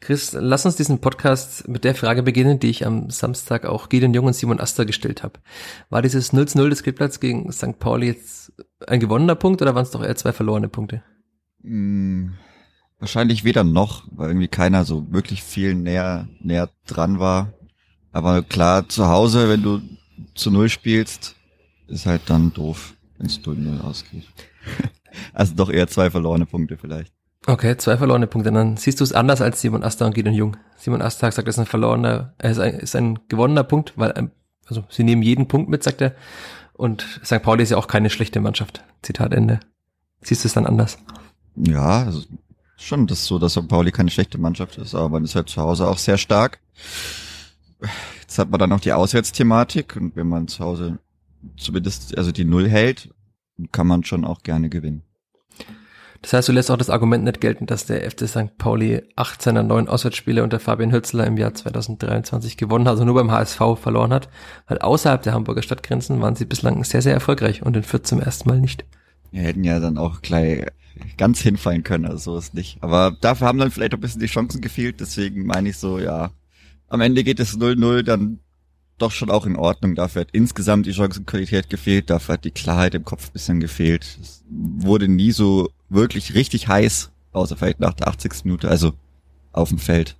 Chris, lass uns diesen Podcast mit der Frage beginnen, die ich am Samstag auch Gideon Jung und Simon Aster gestellt habe. War dieses 0 0 des Kleeblatts gegen St. Pauli jetzt ein gewonnener Punkt oder waren es doch eher zwei verlorene Punkte? Hm, wahrscheinlich weder noch, weil irgendwie keiner so wirklich viel näher, näher dran war. Aber klar, zu Hause, wenn du zu Null spielst, ist halt dann doof, wenn es 0-0 ausgeht. also doch eher zwei verlorene Punkte vielleicht. Okay, zwei verlorene Punkte. Dann siehst du es anders als Simon Asta und Gideon Jung. Simon Asta sagt, das ist ein verlorener, er ist ein, ist ein gewonnener Punkt, weil, ähm, also sie nehmen jeden Punkt mit, sagt er. Und St. Pauli ist ja auch keine schlechte Mannschaft. Zitat Ende. Siehst du es dann anders? Ja, also schon das so, dass St. Pauli keine schlechte Mannschaft ist, aber man ist halt zu Hause auch sehr stark. Jetzt hat man dann noch die Auswärtsthematik und wenn man zu Hause zumindest also die Null hält, kann man schon auch gerne gewinnen. Das heißt, du lässt auch das Argument nicht gelten, dass der FC St. Pauli acht seiner neun Auswärtsspiele unter Fabian Hützler im Jahr 2023 gewonnen hat, also nur beim HSV verloren hat, weil außerhalb der Hamburger Stadtgrenzen waren sie bislang sehr, sehr erfolgreich und in Fürth zum ersten Mal nicht. Wir hätten ja dann auch gleich ganz hinfallen können, also so ist nicht. Aber dafür haben dann vielleicht ein bisschen die Chancen gefehlt, deswegen meine ich so, ja, am Ende geht es 0-0, dann doch schon auch in Ordnung. Dafür hat insgesamt die Chancenqualität gefehlt, dafür hat die Klarheit im Kopf ein bisschen gefehlt. Es wurde nie so wirklich richtig heiß, außer vielleicht nach der 80. Minute, also auf dem Feld,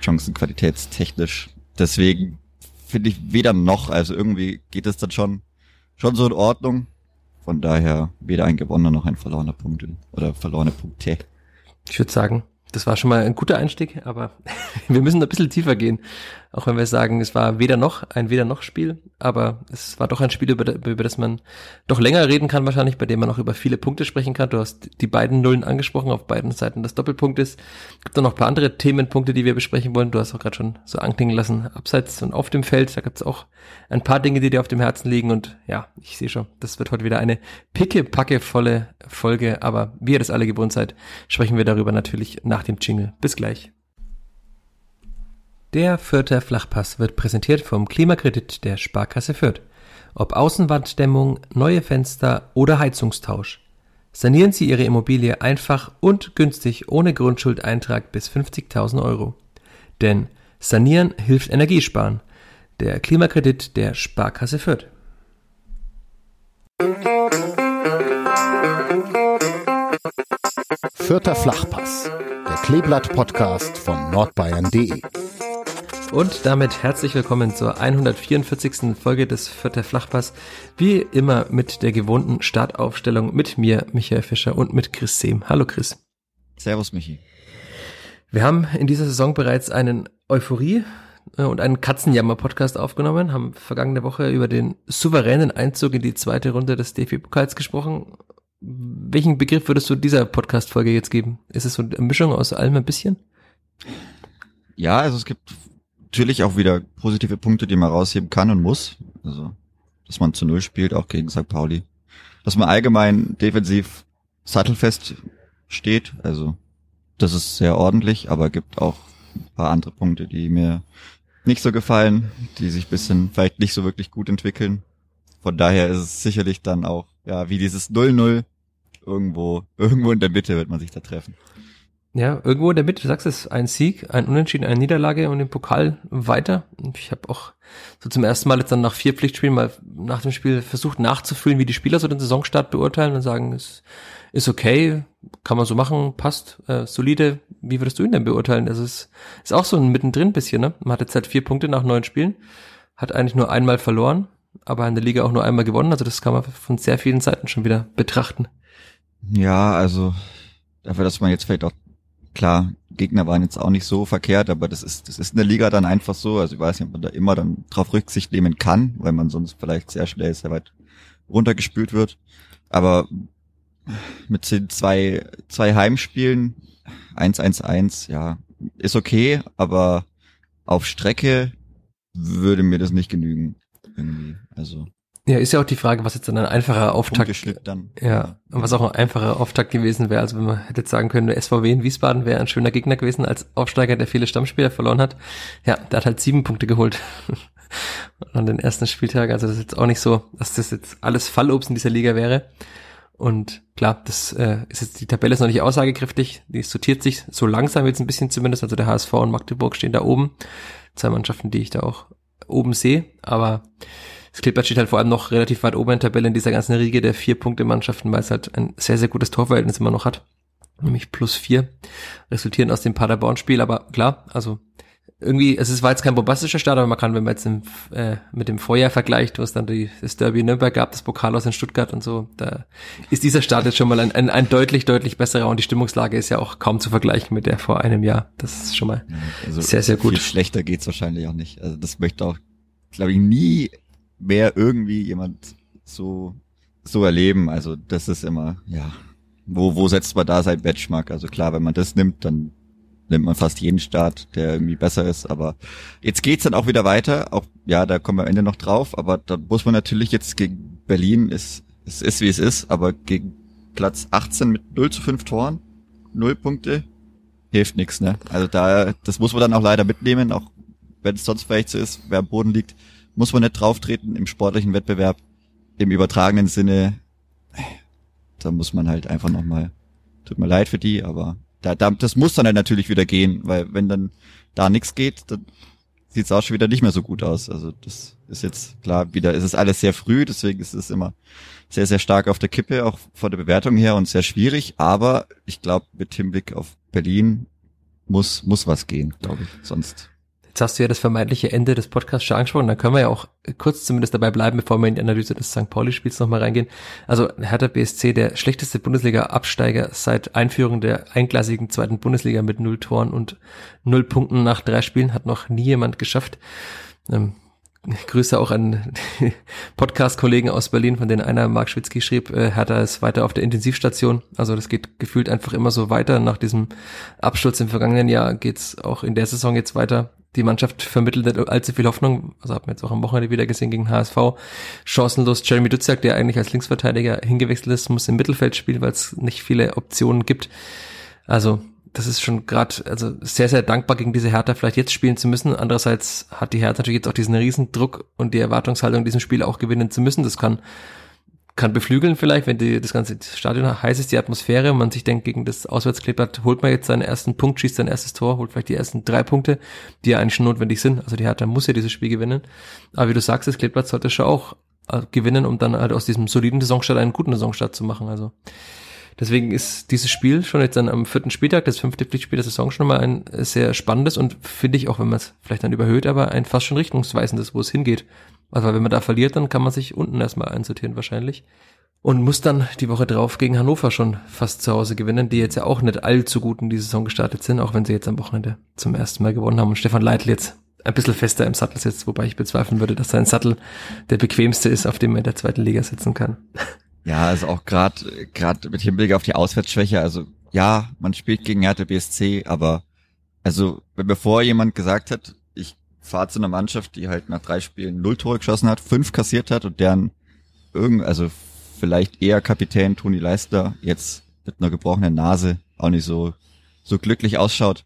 chancenqualitätstechnisch. Deswegen finde ich weder noch, also irgendwie geht es dann schon, schon so in Ordnung. Von daher weder ein gewonnener noch ein verlorener Punkt oder verlorene Punkte. Ich würde sagen, das war schon mal ein guter Einstieg, aber wir müssen ein bisschen tiefer gehen. Auch wenn wir sagen, es war weder noch ein weder noch Spiel, aber es war doch ein Spiel, über, über das man doch länger reden kann wahrscheinlich, bei dem man auch über viele Punkte sprechen kann. Du hast die beiden Nullen angesprochen auf beiden Seiten des Doppelpunktes. Es gibt noch ein paar andere Themenpunkte, die wir besprechen wollen. Du hast auch gerade schon so anklingen lassen, abseits und auf dem Feld. Da gibt es auch ein paar Dinge, die dir auf dem Herzen liegen. Und ja, ich sehe schon, das wird heute wieder eine picke-packe-volle Folge. Aber wie ihr das alle gewohnt seid, sprechen wir darüber natürlich nach dem Jingle. Bis gleich. Der Fürther Flachpass wird präsentiert vom Klimakredit der Sparkasse Fürth. Ob Außenwanddämmung, neue Fenster oder Heizungstausch. Sanieren Sie Ihre Immobilie einfach und günstig ohne Grundschuldeintrag bis 50.000 Euro. Denn Sanieren hilft Energiesparen. Der Klimakredit der Sparkasse Fürth. Fürther Flachpass, der Kleeblatt-Podcast von nordbayern.de. Und damit herzlich willkommen zur 144. Folge des Vierter Flachpass. Wie immer mit der gewohnten Startaufstellung mit mir, Michael Fischer und mit Chris Sehm. Hallo Chris. Servus Michi. Wir haben in dieser Saison bereits einen Euphorie äh, und einen Katzenjammer-Podcast aufgenommen, haben vergangene Woche über den souveränen Einzug in die zweite Runde des DFB-Pokals gesprochen. Welchen Begriff würdest du dieser Podcast-Folge jetzt geben? Ist es so eine Mischung aus allem ein bisschen? Ja, also es gibt natürlich auch wieder positive Punkte, die man rausheben kann und muss. Also, dass man zu Null spielt, auch gegen St. Pauli. Dass man allgemein defensiv sattelfest steht, also das ist sehr ordentlich, aber gibt auch ein paar andere Punkte, die mir nicht so gefallen, die sich bisschen vielleicht nicht so wirklich gut entwickeln. Von daher ist es sicherlich dann auch, ja, wie dieses 0-0 irgendwo, irgendwo in der Mitte wird man sich da treffen. Ja, irgendwo in der Mitte, du sagst es, ein Sieg, ein Unentschieden, eine Niederlage und im Pokal weiter. Ich habe auch so zum ersten Mal jetzt dann nach vier Pflichtspielen mal nach dem Spiel versucht nachzufühlen, wie die Spieler so den Saisonstart beurteilen und sagen, es ist okay, kann man so machen, passt, äh, solide. Wie würdest du ihn denn beurteilen? Also es ist auch so ein mittendrin bisschen, ne? Man hat jetzt halt vier Punkte nach neun Spielen, hat eigentlich nur einmal verloren, aber in der Liga auch nur einmal gewonnen. Also das kann man von sehr vielen Seiten schon wieder betrachten. Ja, also dafür, dass man jetzt vielleicht auch klar, Gegner waren jetzt auch nicht so verkehrt, aber das ist, das ist in der Liga dann einfach so. Also ich weiß nicht, ob man da immer dann drauf Rücksicht nehmen kann, weil man sonst vielleicht sehr schnell sehr weit runtergespült wird. Aber mit zwei, zwei Heimspielen, 1-1-1, ja, ist okay, aber auf Strecke würde mir das nicht genügen. Irgendwie. Also Ja, ist ja auch die Frage, was jetzt dann ein einfacher Auftakt, dann. ja, was auch ein einfacher Auftakt gewesen wäre. Also wenn man hätte jetzt sagen können, der SVW in Wiesbaden wäre ein schöner Gegner gewesen als Aufsteiger, der viele Stammspieler verloren hat. Ja, der hat halt sieben Punkte geholt an den ersten Spieltag. Also das ist jetzt auch nicht so, dass das jetzt alles Fallobst in dieser Liga wäre. Und klar, das äh, ist jetzt, die Tabelle ist noch nicht aussagekräftig, die sortiert sich so langsam jetzt ein bisschen zumindest. Also der HSV und Magdeburg stehen da oben. Zwei Mannschaften, die ich da auch oben sehe, aber das Klippert steht halt vor allem noch relativ weit oben in der Tabelle in dieser ganzen Riege der vier Punkte Mannschaften, weil es halt ein sehr, sehr gutes Torverhältnis immer noch hat. Nämlich plus vier, resultieren aus dem Paderborn-Spiel, aber klar, also irgendwie, es war jetzt kein bombastischer Start, aber man kann, wenn man jetzt im, äh, mit dem Vorjahr vergleicht, wo es dann die, das Derby in Nürnberg gab, das Pokal aus in Stuttgart und so, da ist dieser Start jetzt schon mal ein, ein, ein deutlich, deutlich besserer und die Stimmungslage ist ja auch kaum zu vergleichen mit der vor einem Jahr. Das ist schon mal also sehr, sehr gut. Viel schlechter geht's wahrscheinlich auch nicht. Also das möchte auch, glaube ich, nie mehr irgendwie jemand so, so erleben. Also das ist immer, ja, wo, wo setzt man da sein Benchmark? Also klar, wenn man das nimmt, dann nimmt man fast jeden Start, der irgendwie besser ist. Aber jetzt geht's dann auch wieder weiter. Auch ja, da kommen wir am Ende noch drauf. Aber da muss man natürlich jetzt gegen Berlin ist es ist wie es ist, aber gegen Platz 18 mit 0 zu 5 Toren, 0 Punkte, hilft nichts, ne? Also da, das muss man dann auch leider mitnehmen, auch wenn es sonst vielleicht so ist, wer am Boden liegt muss man nicht drauftreten im sportlichen Wettbewerb. Im übertragenen Sinne, da muss man halt einfach nochmal, tut mir leid für die, aber da, da, das muss dann halt natürlich wieder gehen, weil wenn dann da nichts geht, dann sieht es auch schon wieder nicht mehr so gut aus. Also das ist jetzt klar wieder, es ist alles sehr früh, deswegen ist es immer sehr, sehr stark auf der Kippe, auch von der Bewertung her und sehr schwierig, aber ich glaube, mit Hinblick auf Berlin muss, muss was gehen, glaube ich. Sonst Jetzt hast du ja das vermeintliche Ende des Podcasts schon angesprochen. Da können wir ja auch kurz zumindest dabei bleiben, bevor wir in die Analyse des St. Pauli-Spiels nochmal reingehen. Also Hertha BSC, der schlechteste Bundesliga-Absteiger seit Einführung der einklassigen zweiten Bundesliga mit null Toren und null Punkten nach drei Spielen, hat noch nie jemand geschafft. Ähm, Grüße auch an Podcast-Kollegen aus Berlin, von denen einer Mark Schwitzky schrieb, äh, Hertha ist weiter auf der Intensivstation. Also das geht gefühlt einfach immer so weiter. Nach diesem Absturz im vergangenen Jahr geht's auch in der Saison jetzt weiter die Mannschaft vermittelt nicht allzu viel Hoffnung. Also haben wir jetzt auch am Wochenende wieder gesehen gegen HSV. Chancenlos Jeremy Duziak, der eigentlich als Linksverteidiger hingewechselt ist, muss im Mittelfeld spielen, weil es nicht viele Optionen gibt. Also das ist schon gerade also sehr, sehr dankbar gegen diese Hertha vielleicht jetzt spielen zu müssen. Andererseits hat die Hertha natürlich jetzt auch diesen riesen Druck und die Erwartungshaltung, diesem Spiel auch gewinnen zu müssen. Das kann kann beflügeln vielleicht, wenn die, das ganze Stadion heiß ist, die Atmosphäre, und man sich denkt, gegen das Auswärtskleeblatt holt man jetzt seinen ersten Punkt, schießt sein erstes Tor, holt vielleicht die ersten drei Punkte, die ja eigentlich schon notwendig sind. Also die Hertha muss ja dieses Spiel gewinnen. Aber wie du sagst, das Kleeblatt sollte schon auch äh, gewinnen, um dann halt aus diesem soliden Saisonstart einen guten Saisonstart zu machen. Also deswegen ist dieses Spiel schon jetzt dann am vierten Spieltag, das fünfte Pflichtspiel der Saison schon mal ein sehr spannendes und finde ich auch, wenn man es vielleicht dann überhöht, aber ein fast schon richtungsweisendes, wo es hingeht. Also wenn man da verliert, dann kann man sich unten erstmal einsortieren wahrscheinlich. Und muss dann die Woche drauf gegen Hannover schon fast zu Hause gewinnen, die jetzt ja auch nicht allzu gut in die Saison gestartet sind, auch wenn sie jetzt am Wochenende zum ersten Mal gewonnen haben und Stefan Leitl jetzt ein bisschen fester im Sattel sitzt, wobei ich bezweifeln würde, dass sein Sattel der bequemste ist, auf dem er in der zweiten Liga sitzen kann. Ja, also auch gerade gerade mit Hinblick auf die Auswärtsschwäche, also ja, man spielt gegen Hertha BSC, aber also bevor jemand gesagt hat, fahrt zu einer Mannschaft, die halt nach drei Spielen null Tore geschossen hat, fünf kassiert hat und deren irgend, also vielleicht eher Kapitän Toni Leister jetzt mit einer gebrochenen Nase auch nicht so, so glücklich ausschaut.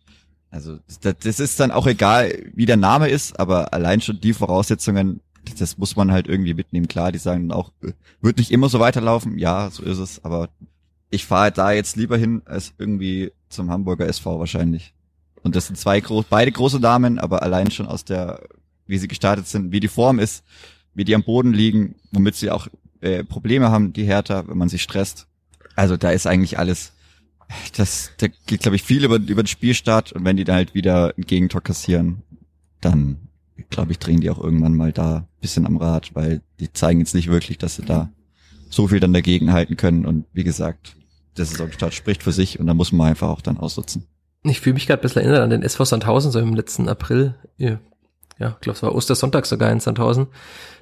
Also das, das ist dann auch egal, wie der Name ist, aber allein schon die Voraussetzungen, das muss man halt irgendwie mitnehmen. Klar, die sagen auch, wird nicht immer so weiterlaufen. Ja, so ist es, aber ich fahre halt da jetzt lieber hin als irgendwie zum Hamburger SV wahrscheinlich. Und das sind zwei groß, beide große Damen, aber allein schon aus der, wie sie gestartet sind, wie die Form ist, wie die am Boden liegen, womit sie auch äh, Probleme haben, die Hertha, wenn man sich stresst. Also da ist eigentlich alles, das, da geht glaube ich viel über, über den Spielstart und wenn die da halt wieder ein Gegentor kassieren, dann glaube ich drehen die auch irgendwann mal da bisschen am Rad, weil die zeigen jetzt nicht wirklich, dass sie da so viel dann dagegen halten können und wie gesagt, der Saisonstart spricht für sich und da muss man einfach auch dann ausnutzen. Ich fühle mich gerade ein bisschen erinnert an den SV Sandhausen, so im letzten April. Ja, ja ich glaube, es war Ostersonntag sogar in Sandhausen.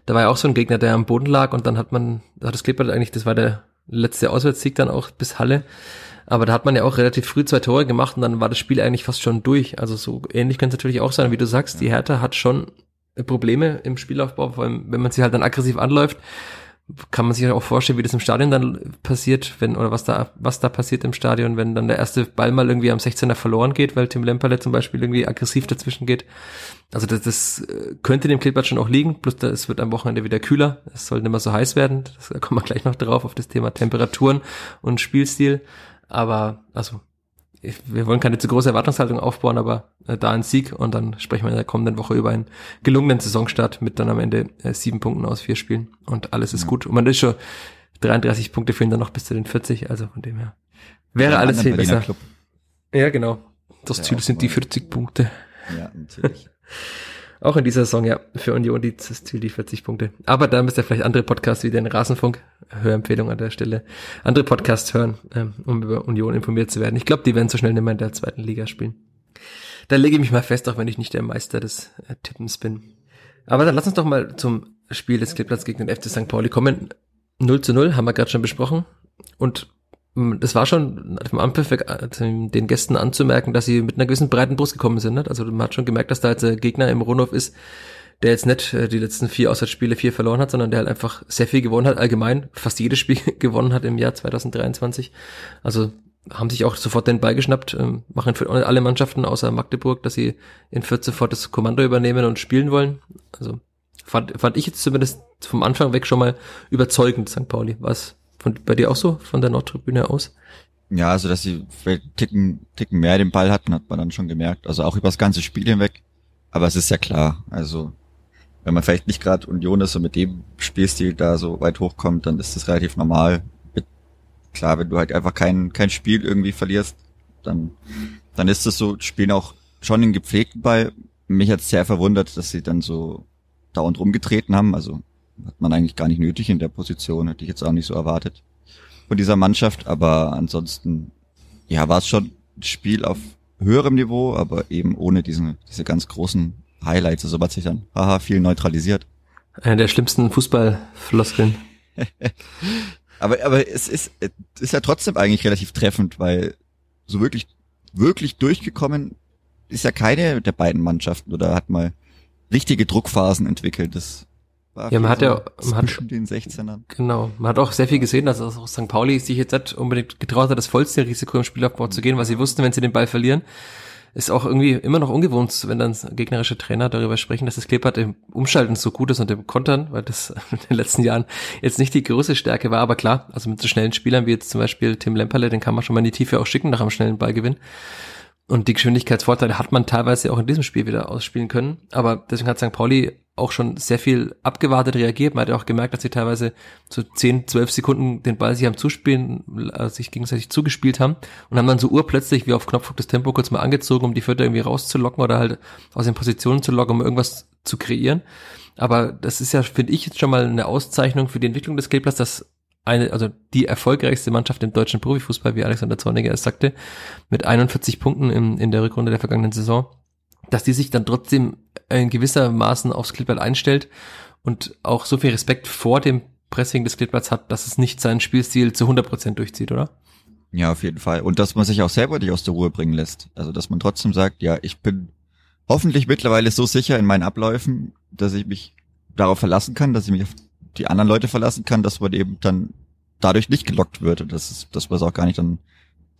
Da war ja auch so ein Gegner, der am Boden lag und dann hat man, da hat das Klippert eigentlich, das war der letzte Auswärtssieg dann auch bis Halle. Aber da hat man ja auch relativ früh zwei Tore gemacht und dann war das Spiel eigentlich fast schon durch. Also so ähnlich könnte es natürlich auch sein, wie du sagst. Die Hertha hat schon Probleme im Spielaufbau, vor allem wenn man sie halt dann aggressiv anläuft kann man sich auch vorstellen, wie das im Stadion dann passiert, wenn, oder was da, was da passiert im Stadion, wenn dann der erste Ball mal irgendwie am 16er verloren geht, weil Tim Lemperle zum Beispiel irgendwie aggressiv dazwischen geht. Also das, das äh, könnte dem Kleeblatt schon auch liegen, plus da, es wird am Wochenende wieder kühler, es soll nicht mehr so heiß werden, das, da kommen wir gleich noch drauf, auf das Thema Temperaturen und Spielstil. Aber, also, wir wollen keine zu große Erwartungshaltung aufbauen, aber äh, da ein Sieg und dann sprechen wir in der kommenden Woche über einen gelungenen Saisonstart mit dann am Ende äh, sieben Punkten aus vier Spielen und alles ist ja. gut. Und man ist schon 33 Punkte fehlen dann noch bis zu den 40, also von dem her wäre ja, alles viel besser. Club. Ja, genau. Das Ziel sind die 40 Punkte. Ja, natürlich. Auch in dieser Saison, ja, für Union die, Ziel die 40 Punkte. Aber da müsst ihr vielleicht andere Podcasts wie den Rasenfunk, Hörempfehlung an der Stelle, andere Podcasts hören, ähm, um über Union informiert zu werden. Ich glaube, die werden so schnell nicht mehr in der zweiten Liga spielen. Da lege ich mich mal fest, auch wenn ich nicht der Meister des äh, Tippens bin. Aber dann lass uns doch mal zum Spiel des Kleeblatts gegen den FC St. Pauli kommen. 0 zu 0 haben wir gerade schon besprochen. Und das war schon vom Anpfiff den Gästen anzumerken, dass sie mit einer gewissen breiten Brust gekommen sind. Also man hat schon gemerkt, dass da jetzt ein Gegner im Rundhof ist, der jetzt nicht äh, die letzten vier Auswärtsspiele vier verloren hat, sondern der halt einfach sehr viel gewonnen hat, allgemein fast jedes Spiel gewonnen hat im Jahr 2023. Also haben sich auch sofort den Ball geschnappt, ähm, machen für alle Mannschaften außer Magdeburg, dass sie in 14 sofort das Kommando übernehmen und spielen wollen. Also fand, fand ich jetzt zumindest vom Anfang weg schon mal überzeugend, St. Pauli. Was von, bei dir auch so, von der Nordtribüne aus? Ja, also dass sie Ticken, Ticken mehr den Ball hatten, hat man dann schon gemerkt. Also auch über das ganze Spiel hinweg. Aber es ist ja klar, also wenn man vielleicht nicht gerade Union ist und mit dem Spielstil da so weit hochkommt, dann ist das relativ normal. Klar, wenn du halt einfach kein, kein Spiel irgendwie verlierst, dann, dann ist das so, spielen auch schon den gepflegten Ball. Mich hat sehr verwundert, dass sie dann so dauernd rumgetreten haben. Also hat man eigentlich gar nicht nötig in der Position, hätte ich jetzt auch nicht so erwartet von dieser Mannschaft, aber ansonsten, ja, war es schon ein Spiel auf höherem Niveau, aber eben ohne diesen, diese ganz großen Highlights, also hat sich dann, haha, viel neutralisiert. Einer der schlimmsten Fußballfloskeln. aber, aber es ist, es ist ja trotzdem eigentlich relativ treffend, weil so wirklich, wirklich durchgekommen ist ja keine der beiden Mannschaften oder hat mal richtige Druckphasen entwickelt. Das war ja, man hat so ja man hat, den 16ern. Genau, man hat auch sehr viel gesehen, dass auch St. Pauli sich jetzt nicht unbedingt getraut hat, das vollste Risiko im Spielaufbau zu gehen, weil sie wussten, wenn sie den Ball verlieren, ist auch irgendwie immer noch ungewohnt, wenn dann gegnerische Trainer darüber sprechen, dass das Kleeblatt im Umschalten so gut ist und im Kontern, weil das in den letzten Jahren jetzt nicht die große Stärke war, aber klar, also mit so schnellen Spielern wie jetzt zum Beispiel Tim Lemperle, den kann man schon mal in die Tiefe auch schicken nach einem schnellen Ballgewinn. Und die Geschwindigkeitsvorteile hat man teilweise auch in diesem Spiel wieder ausspielen können. Aber deswegen hat St. Pauli auch schon sehr viel abgewartet reagiert. Man hat ja auch gemerkt, dass sie teilweise so 10, 12 Sekunden den Ball sich am Zuspielen, also sich gegenseitig zugespielt haben und haben dann so urplötzlich wie auf Knopfdruck das Tempo kurz mal angezogen, um die Vierter irgendwie rauszulocken oder halt aus den Positionen zu locken, um irgendwas zu kreieren. Aber das ist ja, finde ich, jetzt schon mal eine Auszeichnung für die Entwicklung des Skate dass eine, also die erfolgreichste Mannschaft im deutschen Profifußball, wie Alexander Zorniger es sagte, mit 41 Punkten im, in der Rückrunde der vergangenen Saison, dass die sich dann trotzdem in gewisser Maßen aufs Klippblatt einstellt und auch so viel Respekt vor dem Pressing des Klippblatts hat, dass es nicht seinen Spielstil zu 100 Prozent durchzieht, oder? Ja, auf jeden Fall. Und dass man sich auch selber nicht aus der Ruhe bringen lässt. Also, dass man trotzdem sagt, ja, ich bin hoffentlich mittlerweile so sicher in meinen Abläufen, dass ich mich darauf verlassen kann, dass ich mich auf die anderen Leute verlassen kann, dass man eben dann dadurch nicht gelockt wird und dass, es, dass man es auch gar nicht dann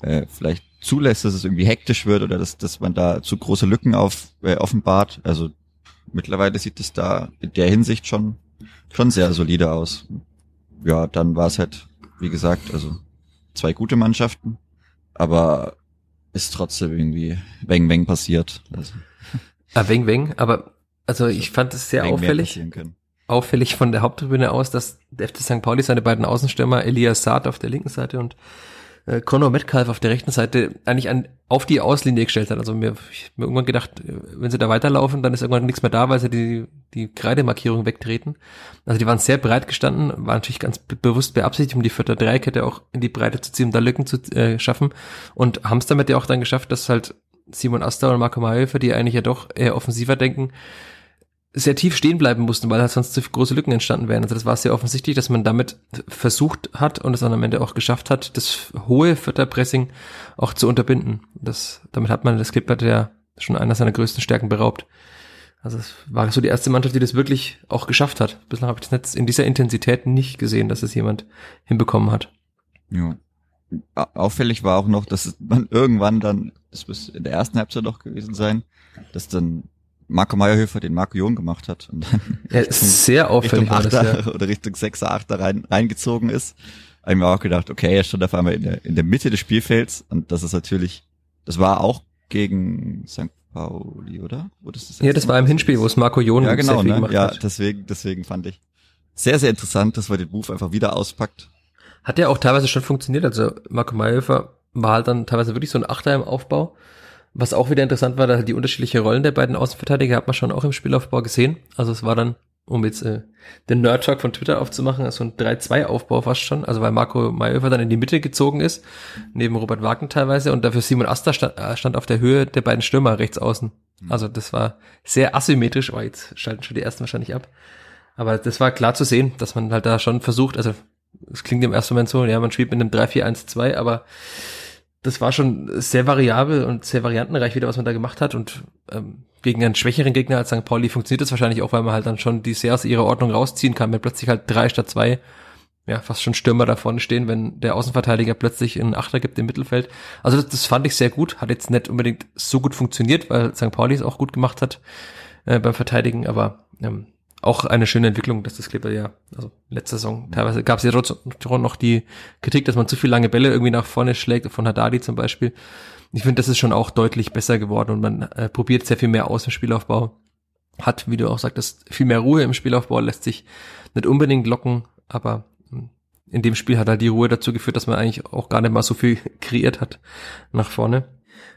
äh, vielleicht zulässt, dass es irgendwie hektisch wird oder dass, dass man da zu große Lücken auf, äh, offenbart. Also mittlerweile sieht es da in der Hinsicht schon, schon sehr solide aus. Ja, dann war es halt, wie gesagt, also zwei gute Mannschaften, aber ist trotzdem irgendwie Weng Weng passiert. Also. Ah, Weng Weng, aber also ich fand es sehr Weng auffällig auffällig von der Haupttribüne aus, dass der FC St. Pauli seine beiden Außenstürmer Elias Saad auf der linken Seite und äh, Conor Metcalf auf der rechten Seite eigentlich an, auf die Auslinie gestellt hat. Also mir, ich mir irgendwann gedacht, äh, wenn sie da weiterlaufen, dann ist irgendwann nichts mehr da, weil sie die, die Kreidemarkierung wegtreten. Also die waren sehr breit gestanden, waren natürlich ganz bewusst beabsichtigt, um die vierte Dreikette auch in die Breite zu ziehen, um da Lücken zu äh, schaffen und haben es damit ja auch dann geschafft, dass halt Simon Asta und Marco Mayhofer, die eigentlich ja doch eher offensiver denken, sehr tief stehen bleiben mussten, weil halt sonst zu große Lücken entstanden wären. Also das war sehr offensichtlich, dass man damit versucht hat und es dann am Ende auch geschafft hat, das hohe Vierterpressing auch zu unterbinden. Das, damit hat man das Clipboard ja schon einer seiner größten Stärken beraubt. Also es war so die erste Mannschaft, die das wirklich auch geschafft hat. Bislang habe ich das Netz in dieser Intensität nicht gesehen, dass es jemand hinbekommen hat. Ja. Auffällig war auch noch, dass man irgendwann dann, das muss in der ersten Halbzeit noch gewesen sein, dass dann Marco Meyerhöfer den Marco Jon gemacht hat und dann ja, sehr auffällig Richtung Achter das, ja. oder Richtung Sechser, Achter rein, reingezogen ist. Habe ich mir auch gedacht, okay, er stand auf einmal in der, in der Mitte des Spielfelds und das ist natürlich, das war auch gegen St. Pauli, oder? Wo das das ja, das war im Hinspiel, wo es Marco Jon ja, genau, ne? gemacht ja, hat. Ja, deswegen, deswegen fand ich sehr, sehr interessant, dass man den Move einfach wieder auspackt. Hat ja auch teilweise schon funktioniert. Also Marco Mayhofer war halt dann teilweise wirklich so ein Achter im Aufbau. Was auch wieder interessant war, da die unterschiedliche Rollen der beiden Außenverteidiger hat man schon auch im Spielaufbau gesehen. Also es war dann, um jetzt äh, den Nerd-Talk von Twitter aufzumachen, so also ein 3-2-Aufbau fast schon. Also weil Marco Mayhofer dann in die Mitte gezogen ist, neben Robert Wagner teilweise und dafür Simon Asta stand, äh, stand auf der Höhe der beiden Stürmer rechts außen. Mhm. Also das war sehr asymmetrisch. Oh, jetzt schalten schon die ersten wahrscheinlich ab. Aber das war klar zu sehen, dass man halt da schon versucht, also es klingt im ersten Moment so, ja, man spielt mit einem 3-4-1-2, aber das war schon sehr variabel und sehr variantenreich wieder, was man da gemacht hat. Und ähm, gegen einen schwächeren Gegner als St. Pauli funktioniert das wahrscheinlich auch, weil man halt dann schon die sehr aus ihrer Ordnung rausziehen kann, wenn plötzlich halt drei statt zwei, ja, fast schon Stürmer da vorne stehen, wenn der Außenverteidiger plötzlich einen Achter gibt im Mittelfeld. Also das, das fand ich sehr gut, hat jetzt nicht unbedingt so gut funktioniert, weil St. Pauli es auch gut gemacht hat äh, beim Verteidigen, aber ähm, auch eine schöne Entwicklung, dass das Clipper ja, also letzte Saison, teilweise gab es ja schon noch die Kritik, dass man zu viel lange Bälle irgendwie nach vorne schlägt, von Haddadi zum Beispiel. Ich finde, das ist schon auch deutlich besser geworden und man äh, probiert sehr viel mehr aus im Spielaufbau. Hat, wie du auch sagtest, viel mehr Ruhe im Spielaufbau, lässt sich nicht unbedingt locken, aber hm, in dem Spiel hat halt die Ruhe dazu geführt, dass man eigentlich auch gar nicht mal so viel kreiert hat nach vorne.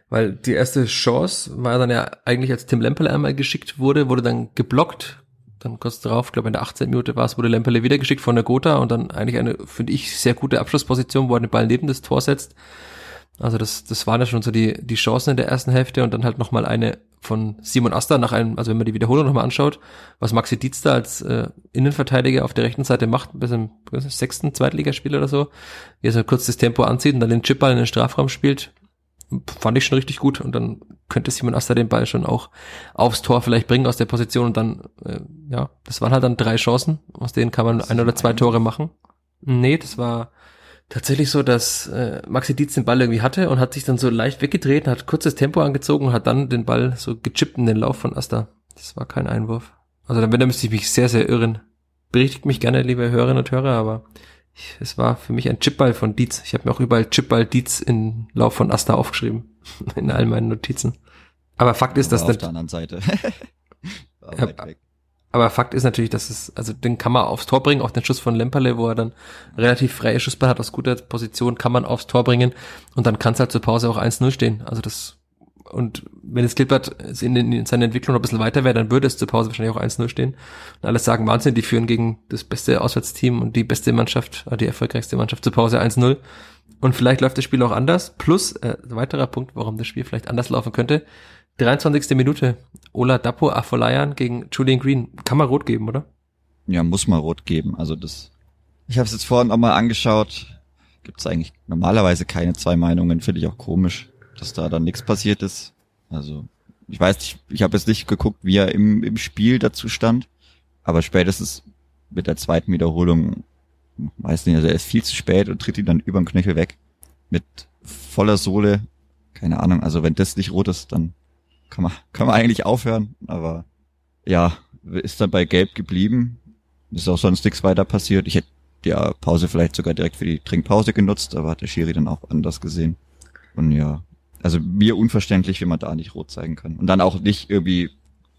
Weil die erste Chance war dann ja eigentlich, als Tim Lempel einmal geschickt wurde, wurde dann geblockt dann kurz drauf, glaube in der 18. Minute war es, wurde Lemperle wieder geschickt von der Gotha und dann eigentlich eine, finde ich, sehr gute Abschlussposition, wo er den Ball neben das Tor setzt. Also das, das waren ja schon so die, die Chancen in der ersten Hälfte und dann halt nochmal eine von Simon Asta nach einem, also wenn man die Wiederholung nochmal anschaut, was Maxi Dietz da als äh, Innenverteidiger auf der rechten Seite macht, bis im sechsten Zweitligaspiel oder so, wie er so kurz das Tempo anzieht und dann den Chipball in den Strafraum spielt, fand ich schon richtig gut und dann könnte Simon Asta den Ball schon auch aufs Tor vielleicht bringen aus der Position und dann, äh, ja, das waren halt dann drei Chancen, aus denen kann man ein oder zwei Tore machen. Nee, das war tatsächlich so, dass äh, Maxi Dietz den Ball irgendwie hatte und hat sich dann so leicht weggedreht, hat kurzes Tempo angezogen und hat dann den Ball so gechippt in den Lauf von Asta. Das war kein Einwurf. Also dann, wenn, dann müsste ich mich sehr, sehr irren. Berichtigt mich gerne, liebe Hörerinnen und Hörer, aber es war für mich ein Chipball von Dietz. Ich habe mir auch überall Chipball Dietz in Lauf von Asta aufgeschrieben. in all meinen Notizen. Aber Fakt ist, dass auf der anderen Seite. aber Fakt ist natürlich, dass es, also den kann man aufs Tor bringen, auch den Schuss von Lemperle, wo er dann relativ freie Schussball hat aus guter Position, kann man aufs Tor bringen und dann kann es halt zur Pause auch 1-0 stehen. Also das und wenn es Klippert in, in seiner Entwicklung noch ein bisschen weiter wäre, dann würde es zur Pause wahrscheinlich auch 1-0 stehen. Und alles sagen, Wahnsinn, die führen gegen das beste Auswärtsteam und die beste Mannschaft, äh, die erfolgreichste Mannschaft zur Pause 1-0. Und vielleicht läuft das Spiel auch anders. Plus, äh, weiterer Punkt, warum das Spiel vielleicht anders laufen könnte. 23. Minute. Ola Dapo Afolayan gegen Julian Green. Kann man rot geben, oder? Ja, muss man rot geben. Also das. Ich habe es jetzt vorhin auch mal angeschaut. Gibt es eigentlich normalerweise keine zwei Meinungen. Finde ich auch komisch dass da dann nichts passiert ist. Also ich weiß nicht, ich habe jetzt nicht geguckt, wie er im, im Spiel dazu stand, aber spätestens mit der zweiten Wiederholung, weiß nicht, also er ist viel zu spät und tritt ihn dann über den Knöchel weg mit voller Sohle. Keine Ahnung, also wenn das nicht rot ist, dann kann man, kann man eigentlich aufhören, aber ja, ist dann bei Gelb geblieben. Ist auch sonst nichts weiter passiert. Ich hätte die Pause vielleicht sogar direkt für die Trinkpause genutzt, aber hat der Schiri dann auch anders gesehen. Und ja, also mir unverständlich, wie man da nicht rot zeigen kann. Und dann auch nicht irgendwie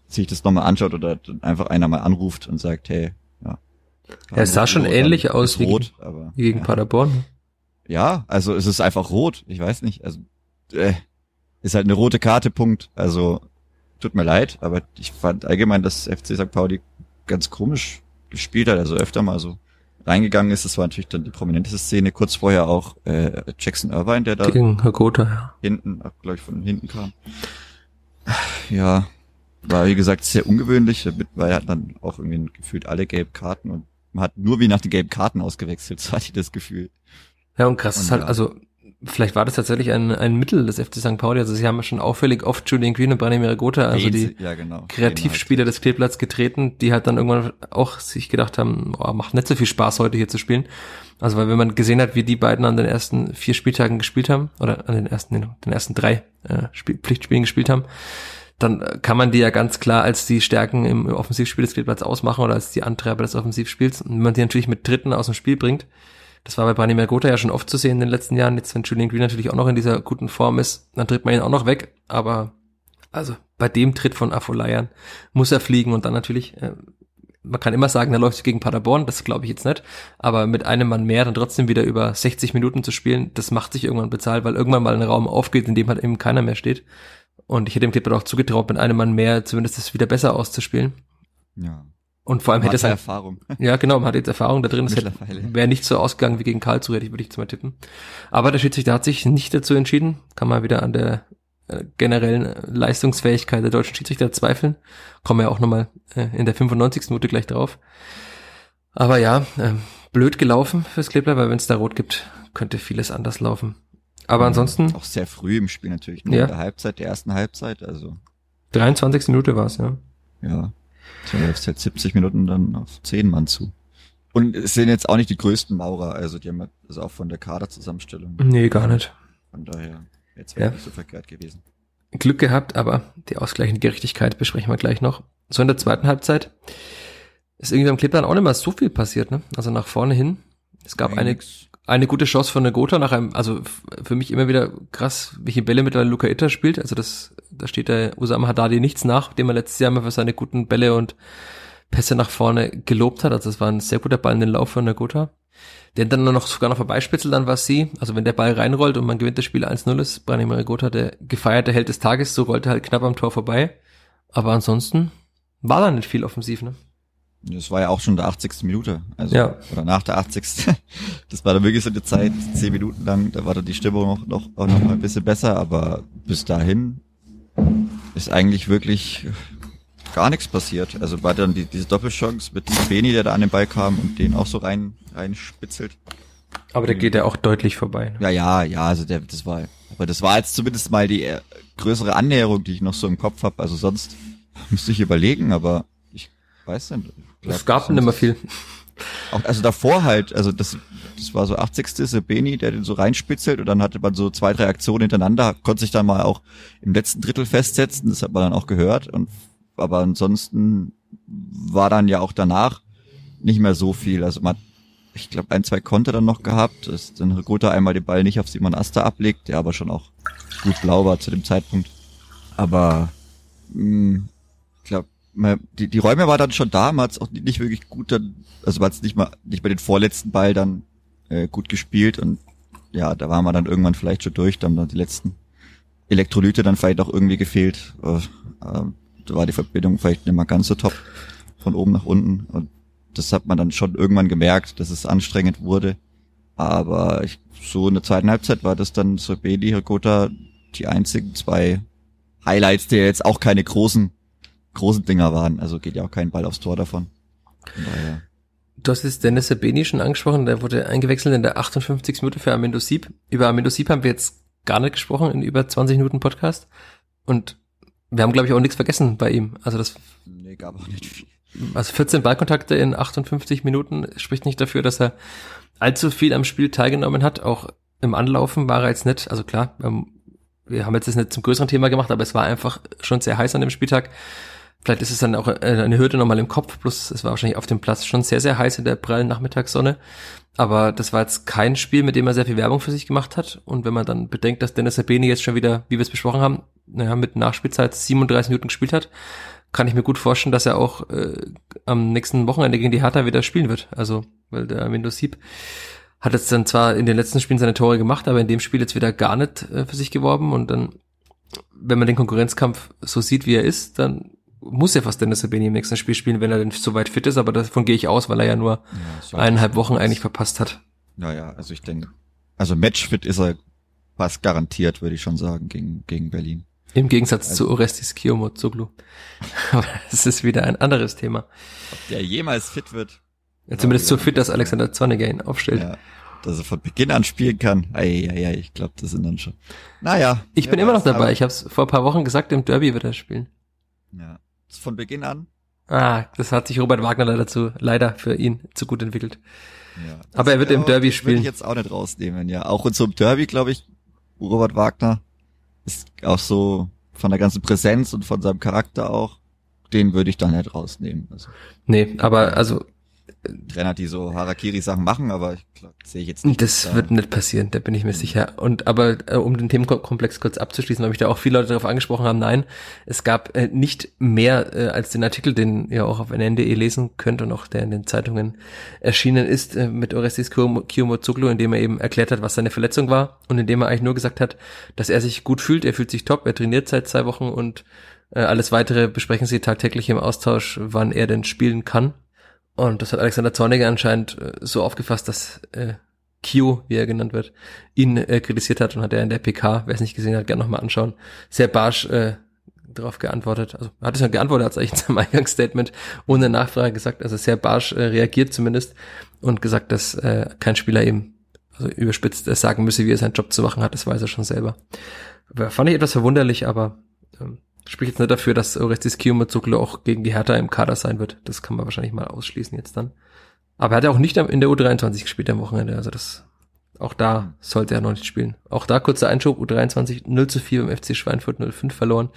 sich das nochmal anschaut oder einfach einer mal anruft und sagt, hey, ja. Ja, es sah schon ähnlich aus wie, rot, aber, wie gegen ja. Paderborn. Ja, also es ist einfach rot. Ich weiß nicht. Also äh, ist halt eine rote Karte, Punkt. Also tut mir leid, aber ich fand allgemein, dass FC St. Pauli ganz komisch gespielt hat. Also öfter mal so reingegangen ist. Das war natürlich dann die prominenteste Szene. Kurz vorher auch äh, Jackson Irvine, der da Gegen Hakota, ja. hinten, glaube ich, von hinten kam. Ja, war wie gesagt sehr ungewöhnlich, weil er hat dann auch irgendwie gefühlt alle gelben Karten und man hat nur wie nach den gelben Karten ausgewechselt, so hatte ich das Gefühl. Ja, und krass und ist halt, ja. also vielleicht war das tatsächlich ein, ein Mittel des FC St. Pauli. Also sie haben schon auffällig oft Julian Green und Branimir Gotha, also die ja, genau. Kreativspieler des Kleeblatts getreten, die halt dann irgendwann auch sich gedacht haben, oh, macht nicht so viel Spaß heute hier zu spielen. Also weil wenn man gesehen hat, wie die beiden an den ersten vier Spieltagen gespielt haben, oder an den ersten, den ersten drei äh, Spiel, Pflichtspielen gespielt haben, dann kann man die ja ganz klar als die Stärken im Offensivspiel des Kleeblatts ausmachen oder als die Antreiber des Offensivspiels. Und wenn man die natürlich mit Dritten aus dem Spiel bringt, das war bei Branimir Gotha ja schon oft zu sehen in den letzten Jahren. Jetzt, wenn Julian Green natürlich auch noch in dieser guten Form ist, dann tritt man ihn auch noch weg. Aber also bei dem Tritt von Afolayan muss er fliegen und dann natürlich, äh, man kann immer sagen, er läuft gegen Paderborn, das glaube ich jetzt nicht. Aber mit einem Mann mehr dann trotzdem wieder über 60 Minuten zu spielen, das macht sich irgendwann bezahlt, weil irgendwann mal ein Raum aufgeht, in dem halt eben keiner mehr steht. Und ich hätte dem Clipper auch zugetraut, mit einem Mann mehr zumindest das wieder besser auszuspielen. Ja. Und vor allem Man hätte es halt, Erfahrung. ja genau, man hat jetzt Erfahrung da drin, Mittlerweile. wäre nicht so ausgegangen wie gegen Karlsruhe, hätte ich- würde ich jetzt mal tippen. Aber der Schiedsrichter hat sich nicht dazu entschieden, kann man wieder an der äh, generellen äh, Leistungsfähigkeit der deutschen Schiedsrichter zweifeln. Kommen wir auch nochmal äh, in der 95. Minute gleich drauf. Aber ja, ähm, blöd gelaufen fürs Kleeblatt, weil wenn es da rot gibt, könnte vieles anders laufen. Aber ansonsten, Auch sehr früh im Spiel natürlich, nur Ja. in der Halbzeit, der ersten Halbzeit, also 23. Minute war es, ja. ja. Du läufst halt 70 Minuten dann auf 10 Mann zu. Und es sind jetzt auch nicht die größten Maurer, also die haben halt- also auch von der Kaderzusammenstellung. Nee, gar nicht. Von daher jetzt Ja. nicht so verkehrt gewesen. Glück gehabt, aber die ausgleichende Gerechtigkeit besprechen wir gleich noch. So in der zweiten Halbzeit ist irgendwie am Clipland auch nicht mehr so viel passiert, ne? Also nach vorne hin. Es gab eine, Nix. Eine gute Chance von der Gotha nach einem, also für mich immer wieder krass, welche Bälle mittlerweile Luca Itter spielt. Also das, da steht der Usama Haddadi nichts nach, dem er letztes Jahr immer für seine guten Bälle und Pässe nach vorne gelobt hat. Also das war ein sehr guter Ball in den Lauf von der Gotha. Der dann noch sogar noch vorbeispitzelt, dann war sie. Also wenn der Ball reinrollt und man gewinnt das Spiel 1-0 ist, Branimir Gotha der gefeierte Held des Tages, so rollte er halt knapp am Tor vorbei. Aber ansonsten war da nicht viel offensiv, ne? Das war ja auch schon der 80. Minute. Also, Ja. Oder nach der 80. Das war dann wirklich so eine Zeit, 10 Minuten lang, da war dann die Stimmung noch, noch, auch noch mal ein bisschen besser, aber bis dahin ist eigentlich wirklich gar nichts passiert. Also war dann die, diese Doppelchance mit Beni, der da an den Ball kam und den auch so rein, rein spitzelt. Aber der geht ja auch deutlich vorbei. Ne? Ja, ja, ja, also der, das war, aber das war jetzt zumindest mal die äh, größere Annäherung, die ich noch so im Kopf habe. Also sonst müsste ich überlegen, aber ich weiß nicht. Glaub, Es gab nicht mehr viel. Auch, also davor halt, also das, das war so 80. ist der den so reinspitzelt und dann hatte man so zwei, drei Aktionen hintereinander, konnte sich dann mal auch im letzten Drittel festsetzen, das hat man dann auch gehört und aber ansonsten war dann ja auch danach nicht mehr so viel. Also man hat, ich glaube, ein, zwei Konter dann noch gehabt, dass dann Gotha einmal den Ball nicht auf Simon Asta ablegt, der aber schon auch gut blau war zu dem Zeitpunkt. Aber mh, glaube, die, die Räume war dann schon da, man hat es auch nicht wirklich gut dann, also man hat es nicht mal, nicht mal den vorletzten Ball dann äh, gut gespielt und ja, da waren wir dann irgendwann vielleicht schon durch, dann haben die letzten Elektrolyte dann vielleicht auch irgendwie gefehlt. Äh, äh, da war die Verbindung vielleicht nicht mal ganz so top von oben nach unten und das hat man dann schon irgendwann gemerkt, dass es anstrengend wurde. Aber ich, so in der zweiten Halbzeit war das dann so Beli, Hagota die einzigen zwei Highlights, die jetzt auch keine großen, großen Dinger waren. Also geht ja auch kein Ball aufs Tor davon. Du hast jetzt Dennis Sabeni schon angesprochen, der wurde eingewechselt in der 58. Minute für Armindo Sieb. Über Armindo Sieb haben wir jetzt gar nicht gesprochen in über 20 Minuten Podcast. Und wir haben, glaube ich, auch nichts vergessen bei ihm. Also das, Nee, gab auch nicht viel. also 14 Ballkontakte in 58 Minuten spricht nicht dafür, dass er allzu viel am Spiel teilgenommen hat. Auch im Anlaufen war er jetzt nicht, also klar, ähm, wir haben jetzt das nicht zum größeren Thema gemacht, aber es war einfach schon sehr heiß an dem Spieltag. Vielleicht ist es dann auch äh, eine Hürde nochmal im Kopf, plus es war wahrscheinlich auf dem Platz schon sehr, sehr heiß in der prallen Nachmittagssonne. Aber das war jetzt kein Spiel, mit dem er sehr viel Werbung für sich gemacht hat. Und wenn man dann bedenkt, dass Dennis Sabeni jetzt schon wieder, wie wir es besprochen haben, naja, mit Nachspielzeit 37 Minuten gespielt hat, kann ich mir gut vorstellen, dass er auch äh, am nächsten Wochenende gegen die Hertha wieder spielen wird. Also, weil der Windows Sieb hat jetzt dann zwar in den letzten Spielen seine Tore gemacht, aber in dem Spiel jetzt wieder gar nicht äh, für sich geworben. Und dann, wenn man den Konkurrenzkampf so sieht, wie er ist, dann muss ja fast Dennis Sabeni im nächsten Spiel spielen, wenn er denn so weit fit ist. Aber davon gehe ich aus, weil er ja nur Ja, eineinhalb Wochen eigentlich verpasst hat. Naja, also ich denke, also Matchfit ist er fast garantiert, würde ich schon sagen, gegen, gegen Berlin. Im Gegensatz Also- zu Orestis Kiyomozoglu. Aber das ist wieder ein anderes Thema. Ob der jemals fit wird? Ja, zumindest so fit, dass Alexander Zorniger ihn aufstellt. Ja. dass er von Beginn an spielen kann. Eieiei, ich glaube, das sind dann schon. Naja. Ich bin immer noch dabei. Ich habe es vor ein paar Wochen gesagt, im Derby wird er spielen. Ja. Von Beginn an? Ah, das hat sich Robert Wagner leider zu, leider für ihn zu gut entwickelt. Ja, Aber er wird im Derby spielen. Würde ich jetzt auch nicht rausnehmen, ja. Auch in so einem Derby, glaube ich, Robert Wagner ist auch so von der ganzen Präsenz und von seinem Charakter auch, den würde ich da nicht rausnehmen. Also. Nee, aber also Trainer, die so Harakiri-Sachen machen, aber ich sehe ich jetzt nicht. Das da. wird nicht passieren, da bin ich mir mhm. sicher. Und aber äh, um den Themenkomplex kurz abzuschließen, weil mich da auch viele Leute darauf angesprochen haben, nein, es gab äh, nicht mehr äh, als den Artikel, den ihr auch auf nn.de lesen könnt und auch der in den Zeitungen erschienen ist, äh, mit Orestes Kiyomozoglu, in dem er eben erklärt hat, was seine Verletzung war und in dem er eigentlich nur gesagt hat, dass er sich gut fühlt, er fühlt sich top, er trainiert seit zwei Wochen und äh, alles weitere besprechen sie tagtäglich im Austausch, wann er denn spielen kann. Und das hat Alexander Zorniger anscheinend äh, so aufgefasst, dass äh, Q, wie er genannt wird, ihn äh, kritisiert hat und hat er in der PK, wer es nicht gesehen hat, gerne nochmal anschauen, sehr barsch äh, darauf geantwortet. Also hat es ja geantwortet, hat es eigentlich in seinem Eingangsstatement ohne Nachfrage gesagt, also sehr barsch äh, reagiert zumindest und gesagt, dass äh, kein Spieler eben also überspitzt äh, sagen müsse, wie er seinen Job zu machen hat, das weiß er schon selber. Fand ich etwas verwunderlich, aber ähm, Spricht jetzt nicht dafür, dass Orestes Kiyomazoglu auch gegen die Hertha im Kader sein wird. Das kann man wahrscheinlich mal ausschließen jetzt dann. Aber er hat ja auch nicht in der U23 gespielt am Wochenende. Also das, auch da sollte er noch nicht spielen. Auch da kurzer Einschub, U23 0 zu 4 beim FC Schweinfurt 05 verloren.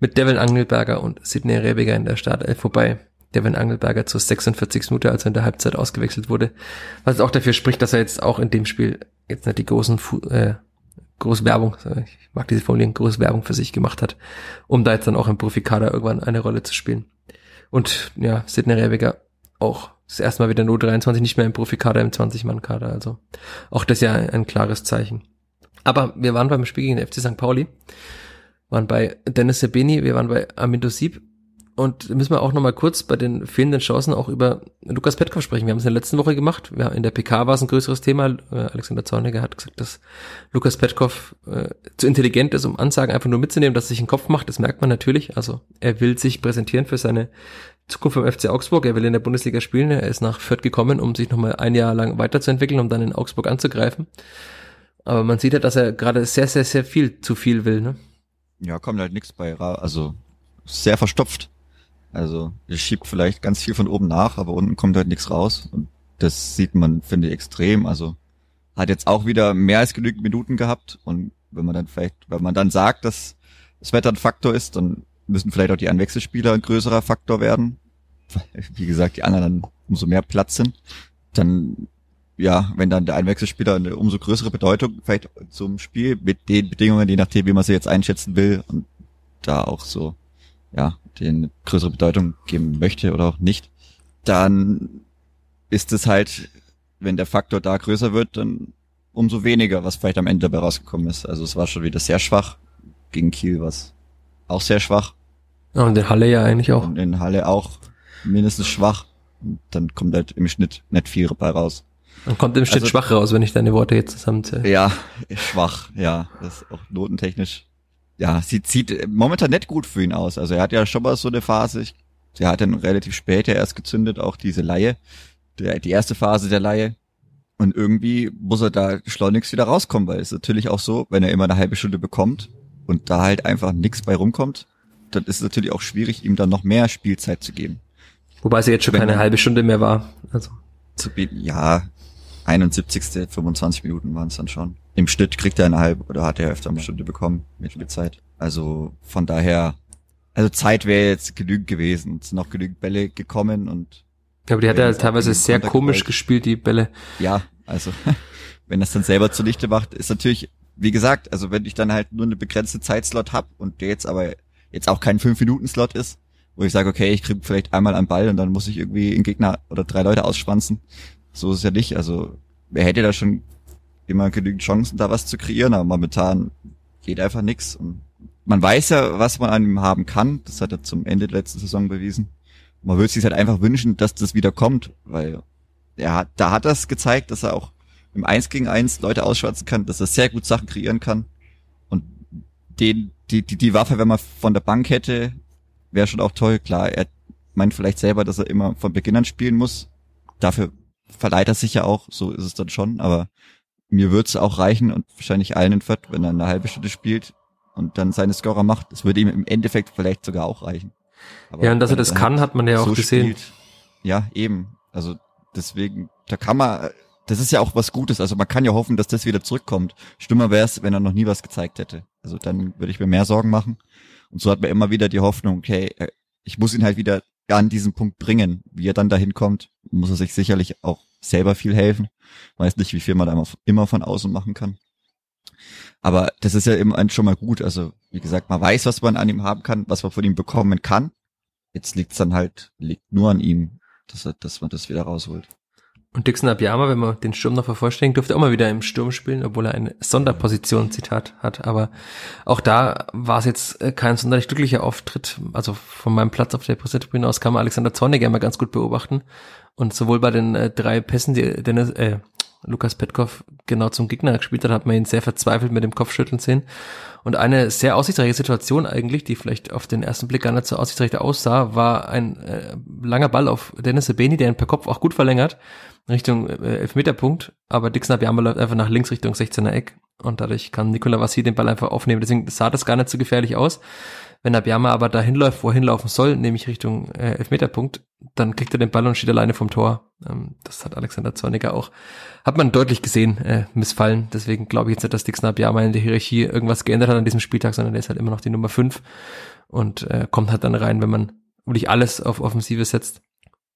Mit Devin Angelberger und Sidney Rebiger in der Startelf vorbei. Devin Angelberger zur 46 Minute, als er in der Halbzeit ausgewechselt wurde. Was auch dafür spricht, dass er jetzt auch in dem Spiel jetzt nicht die großen äh, große Werbung, ich mag diese Formulierung, große Werbung für sich gemacht hat, um da jetzt dann auch im Profikader irgendwann eine Rolle zu spielen. Und ja, Sidney Rebiger auch das erste Mal wieder nur 23, nicht mehr im Profikader, im 20-Mann-Kader. Also auch das ja ein, klares Zeichen. Aber wir waren beim Spiel gegen den FC St. Pauli, waren bei Dennis Sebeni, wir waren bei Amindo Sieb und müssen wir auch nochmal kurz bei den fehlenden Chancen auch über Lukas Petkov sprechen. Wir haben es in der letzten Woche gemacht. Ja, in der PK war es ein größeres Thema. Äh, Alexander Zorniger hat gesagt, dass Lukas Petkov äh, zu intelligent ist, um Ansagen einfach nur mitzunehmen, dass er sich einen Kopf macht. Das merkt man natürlich. Also er will sich präsentieren für seine Zukunft im FC Augsburg. Er will in der Bundesliga spielen. Er ist nach Fürth gekommen, um sich nochmal ein Jahr lang weiterzuentwickeln, um dann in Augsburg anzugreifen. Aber man sieht ja, dass er gerade sehr, sehr, sehr viel zu viel will. Ne? Ja, kommt halt nichts bei. Also sehr verstopft also er schiebt vielleicht ganz viel von oben nach, aber unten kommt halt nichts raus. Und das sieht man, finde ich, extrem. Also hat jetzt auch wieder mehr als genügend Minuten gehabt. Und wenn man dann vielleicht, wenn man dann sagt, dass das Wetter ein Faktor ist, dann müssen vielleicht auch die Einwechselspieler ein größerer Faktor werden. Wie gesagt, die anderen dann umso mehr Platz sind. Dann, ja, wenn dann der Einwechselspieler eine umso größere Bedeutung vielleicht zum Spiel mit den Bedingungen, je nachdem, wie man sie jetzt einschätzen will und da auch so, ja, den größere Bedeutung geben möchte oder auch nicht, dann ist es halt, wenn der Faktor da größer wird, dann umso weniger, was vielleicht am Ende dabei rausgekommen ist. Also es war schon wieder sehr schwach. Gegen Kiel was auch sehr schwach. und in Halle ja eigentlich auch. Und in Halle auch mindestens schwach. Und dann kommt halt im Schnitt nicht viel dabei raus. Dann kommt im Schnitt also, schwach raus, wenn ich deine Worte jetzt zusammenzähle. Ja, schwach, ja. Das ist auch notentechnisch ja, sie zieht momentan nicht gut für ihn aus. Also er hat ja schon mal so eine Phase, ich, er hat dann relativ spät ja erst gezündet, auch diese Laie, der, die erste Phase der Laie. Und irgendwie muss er da schleunigst wieder rauskommen, weil es ist natürlich auch so, wenn er immer eine halbe Stunde bekommt und da halt einfach nichts bei rumkommt, dann ist es natürlich auch schwierig, ihm dann noch mehr Spielzeit zu geben. Wobei es jetzt schon wenn keine halbe Stunde mehr war. Also. Zu ja, 71. 25 Minuten waren es dann schon. Im Schnitt kriegt er eine halbe oder hat er öfter eine Stunde bekommen, Mittelzeit. Also von daher, also Zeit wäre jetzt genügend gewesen. Es sind noch genügend Bälle gekommen und. Ja, aber die hat er teilweise sehr komisch gespielt, die Bälle. Ja, also wenn das dann selber zunichte macht, ist natürlich, wie gesagt, also wenn ich dann halt nur eine begrenzte Zeitslot hab und der jetzt aber jetzt auch kein 5-Minuten-Slot ist, wo ich sage, okay, ich kriege vielleicht einmal einen Ball und dann muss ich irgendwie einen Gegner oder drei Leute ausschwanzen, so ist es ja nicht. Also er hätte da schon immer genügend Chancen, da was zu kreieren, aber momentan geht einfach nichts. Und man weiß ja, was man an ihm haben kann. Das hat er zum Ende der letzten Saison bewiesen. Man würde sich halt einfach wünschen, dass das wieder kommt, weil er hat, da hat er es gezeigt, dass er auch im Eins gegen Eins Leute ausschwatzen kann, dass er sehr gut Sachen kreieren kann. Und den, die, die, die Waffe, wenn man von der Bank hätte, wäre schon auch toll. Klar, er meint vielleicht selber, dass er immer von Beginn an spielen muss. Dafür verleiht er sich ja auch, so ist es dann schon, aber mir würde es auch reichen und wahrscheinlich allen in Fürth, wenn er eine halbe Stunde spielt und dann seine Scorer macht, das würde ihm im Endeffekt vielleicht sogar auch reichen. Aber ja, und dass er das kann, hat man ja auch so gesehen. Spielt, ja, eben. Also deswegen, da kann man, das ist ja auch was Gutes. Also man kann ja hoffen, dass das wieder zurückkommt. Schlimmer wäre es, wenn er noch nie was gezeigt hätte. Also dann würde ich mir mehr Sorgen machen. Und so hat man immer wieder die Hoffnung, okay, äh, ich muss ihn halt wieder an diesen Punkt bringen. Wie er dann dahin kommt, muss er sich sicherlich auch selber viel helfen. Weiß nicht, wie viel man da immer von außen machen kann. Aber das ist ja immer schon mal gut. Also, wie gesagt, man weiß, was man an ihm haben kann, was man von ihm bekommen kann. Jetzt liegt es dann halt, liegt nur an ihm, dass, er, dass man das wieder rausholt. Und Dixon Abiyama, wenn man den Sturm noch vervollständigt, durfte auch mal wieder im Sturm spielen, obwohl er eine Sonderposition, Zitat, hat. Aber auch da war es jetzt äh, kein sonderlich glücklicher Auftritt. Also von meinem Platz auf der Pressetribüne aus kann man Alexander Zorniger immer ganz gut beobachten. Und sowohl bei den äh, drei Pässen, die Dennis, äh, Lukas Petkov genau zum Gegner gespielt hat, hat man ihn sehr verzweifelt mit dem Kopfschütteln sehen. Und eine sehr aussichtsreiche Situation eigentlich, die vielleicht auf den ersten Blick gar nicht so aussichtsreich aussah, war ein äh, langer Ball auf Dennis Sebeni, der ihn per Kopf auch gut verlängert, Richtung äh, Elfmeterpunkt, aber Dixon Abiyama läuft einfach nach links Richtung 16er Eck und dadurch kann Nikola Vassi den Ball einfach aufnehmen. Deswegen sah das gar nicht so gefährlich aus. Wenn Abiyama aber dahin läuft, wo er hinlaufen soll, nämlich Richtung äh, Elfmeterpunkt, dann kriegt er den Ball und steht alleine vom Tor. Ähm, das hat Alexander Zorniger auch, hat man deutlich gesehen, äh, missfallen. Deswegen glaube ich jetzt nicht, dass Dixon Abiyama in der Hierarchie irgendwas geändert hat an diesem Spieltag, sondern er ist halt immer noch die Nummer 5 und äh, kommt halt dann rein, wenn man wirklich alles auf Offensive setzt.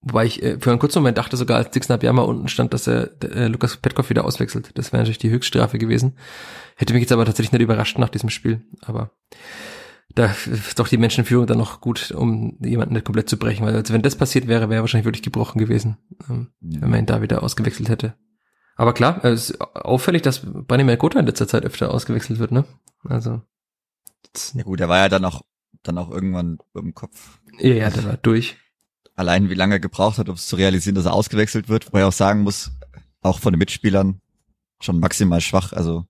Wobei ich äh, für einen kurzen Moment dachte sogar, als Dixon Abiyama unten stand, dass er äh, Lukas Petkov wieder auswechselt. Das wäre natürlich die Höchststrafe gewesen. Hätte mich jetzt aber tatsächlich nicht überrascht nach diesem Spiel. Aber da ist doch die Menschenführung dann noch gut, um jemanden nicht komplett zu brechen. Weil also wenn das passiert wäre, wäre er wahrscheinlich wirklich gebrochen gewesen, ähm, wenn man ihn da wieder ausgewechselt hätte. Aber klar, es ist auffällig, dass Branimir Gotha in letzter Zeit öfter ausgewechselt wird, ne? Also. Ja gut, der war ja dann auch, dann auch irgendwann im Kopf. Ja, ja, der war durch. Allein wie lange er gebraucht hat, um es zu realisieren, dass er ausgewechselt wird, wo er auch sagen muss, auch von den Mitspielern schon maximal schwach. Also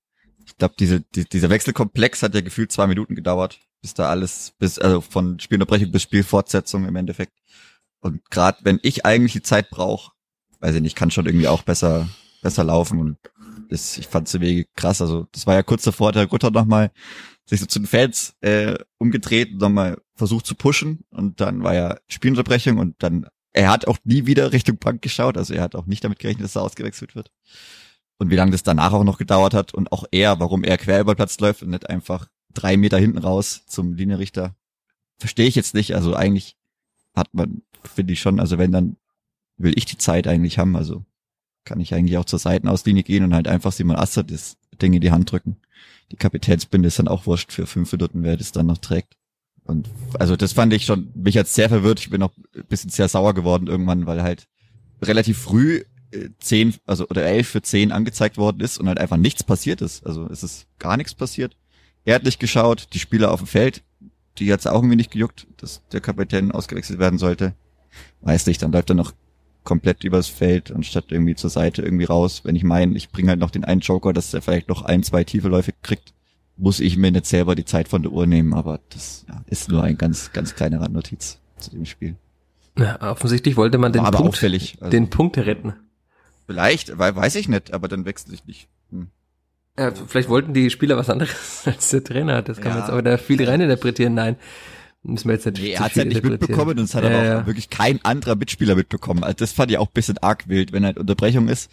ich glaube, diese, die, dieser Wechselkomplex hat ja gefühlt zwei Minuten gedauert bis da alles, bis, also von Spielunterbrechung bis Spielfortsetzung im Endeffekt. Und gerade wenn ich eigentlich die Zeit brauche, weiß ich nicht, kann schon irgendwie auch besser, besser laufen und das, ich fand es irgendwie krass. Also das war ja kurz davor, der Gutter nochmal sich so zu den Fans äh, umgedreht und nochmal versucht zu pushen und dann war ja Spielunterbrechung und dann, er hat auch nie wieder Richtung Bank geschaut, also er hat auch nicht damit gerechnet, dass er ausgewechselt wird. Und wie lange das danach auch noch gedauert hat und auch er, warum er quer über den Platz läuft und nicht einfach drei Meter hinten raus zum Linienrichter. Verstehe ich jetzt nicht. Also eigentlich hat man, finde ich schon, also wenn dann will ich die Zeit eigentlich haben. Also kann ich eigentlich auch zur Seitenauslinie gehen und halt einfach Simon Assad das Ding in die Hand drücken. Die Kapitänsbinde ist dann auch wurscht für fünf Minuten, wer das dann noch trägt. Und also das fand ich schon, mich jetzt sehr verwirrt. Ich bin auch ein bisschen sehr sauer geworden irgendwann, weil halt relativ früh zehn, also oder elf für zehn angezeigt worden ist und halt einfach nichts passiert ist. Also es ist gar nichts passiert. Er hat nicht geschaut, die Spieler auf dem Feld, die hat's auch irgendwie nicht gejuckt, dass der Kapitän ausgewechselt werden sollte. Weiß nicht, dann läuft er noch komplett übers Feld anstatt irgendwie zur Seite irgendwie raus. Wenn ich meine, ich bringe halt noch den einen Joker, dass er vielleicht noch ein, zwei tiefe Läufe kriegt, muss ich mir nicht selber die Zeit von der Uhr nehmen, aber das ja, ist nur ein ganz, ganz kleiner Randnotiz zu dem Spiel. Ja, offensichtlich wollte man den, Punkt, auffällig, also den Punkt retten. Vielleicht, weil weiß ich nicht, aber dann wechsle ich nicht. Hm. Ja, vielleicht wollten die Spieler was anderes als der Trainer. Das kann ja. man jetzt aber da viel reininterpretieren. Nein, müssen wir jetzt nicht. Nee, er hat es ja nicht mitbekommen und es hat ja, aber auch wirklich kein anderer Mitspieler mitbekommen. Also das fand ich auch ein bisschen arg wild, wenn halt Unterbrechung ist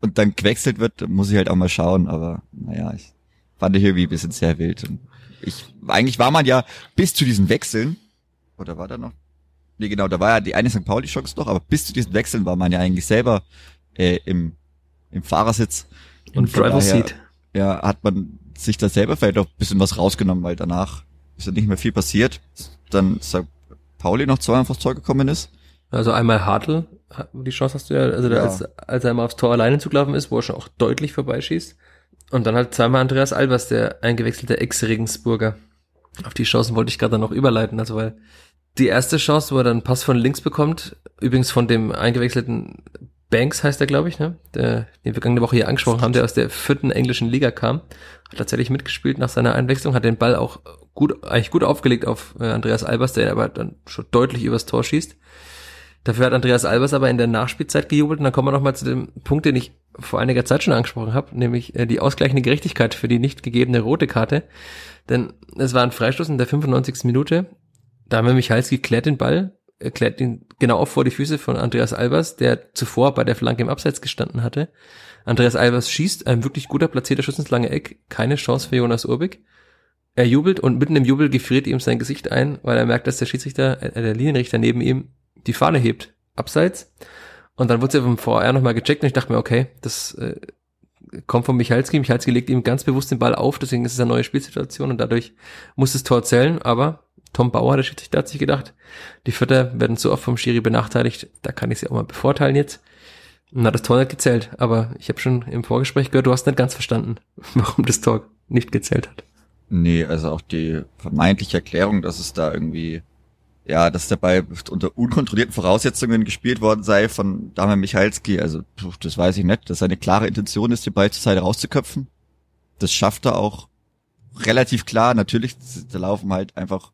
und dann gewechselt wird, muss ich halt auch mal schauen. Aber naja, ich fand ich irgendwie ein bisschen sehr wild. Und ich, eigentlich war man ja bis zu diesen Wechseln, oder war da noch? Nee, genau, da war ja die eine St. Pauli-Chance noch, aber bis zu diesen Wechseln war man ja eigentlich selber äh, im, im Fahrersitz. Im Driver Seat ja, hat man sich da selber vielleicht auch ein bisschen was rausgenommen, weil danach ist ja nicht mehr viel passiert. Dann sagt Pauli noch zweimal aufs Tor gekommen ist. Also einmal Hartl, die Chance hast du ja, also ja. als, als er einmal aufs Tor alleine zugelaufen ist, wo er schon auch deutlich vorbeischießt. Und dann halt zweimal Andreas Albers, der eingewechselte Ex-Regensburger. Auf die Chancen wollte ich gerade noch überleiten, also weil die erste Chance, wo er dann einen Pass von links bekommt, übrigens von dem eingewechselten Banks heißt er, glaube ich, ne? Der, den wir vergangene Woche hier angesprochen haben, der aus der vierten englischen Liga kam. Hat tatsächlich mitgespielt nach seiner Einwechslung, hat den Ball auch gut, eigentlich gut aufgelegt auf äh, Andreas Albers, der aber dann schon deutlich übers Tor schießt. Dafür hat Andreas Albers aber in der Nachspielzeit gejubelt und dann kommen wir nochmal zu dem Punkt, den ich vor einiger Zeit schon angesprochen habe, nämlich äh, die ausgleichende Gerechtigkeit für die nicht gegebene rote Karte. Denn es war ein Freistoß in der 95. Minute. Da haben wir Michalski klärt den Ball, klärt ihn genau auf vor die Füße von Andreas Albers, der zuvor bei der Flanke im Abseits gestanden hatte. Andreas Albers schießt, ein wirklich guter platzierter Schuss ins lange Eck, keine Chance für Jonas Urbig. Er jubelt und mitten im Jubel gefriert ihm sein Gesicht ein, weil er merkt, dass der Schiedsrichter, äh, der Linienrichter neben ihm die Fahne hebt, abseits. Und dann wurde sie vom VR nochmal gecheckt und ich dachte mir, okay, das äh, kommt von Michalski. Michalski legt ihm ganz bewusst den Ball auf, deswegen ist es eine neue Spielsituation und dadurch muss das Tor zählen, aber Tom Bauer, der Schiedsrichter, hat sich gedacht, die Vierter werden so oft vom Schiri benachteiligt, da kann ich sie auch mal bevorteilen jetzt. Und hat das Tor nicht gezählt, aber ich habe schon im Vorgespräch gehört, du hast nicht ganz verstanden, warum das Tor nicht gezählt hat. Nee, also auch die vermeintliche Erklärung, dass es da irgendwie ja, dass der Ball unter unkontrollierten Voraussetzungen gespielt worden sei von Damian Michalski. Also, das weiß ich nicht, dass seine klare Intention ist, den Ball zur Seite rauszuköpfen. Das schafft er auch relativ klar. Natürlich, da laufen halt einfach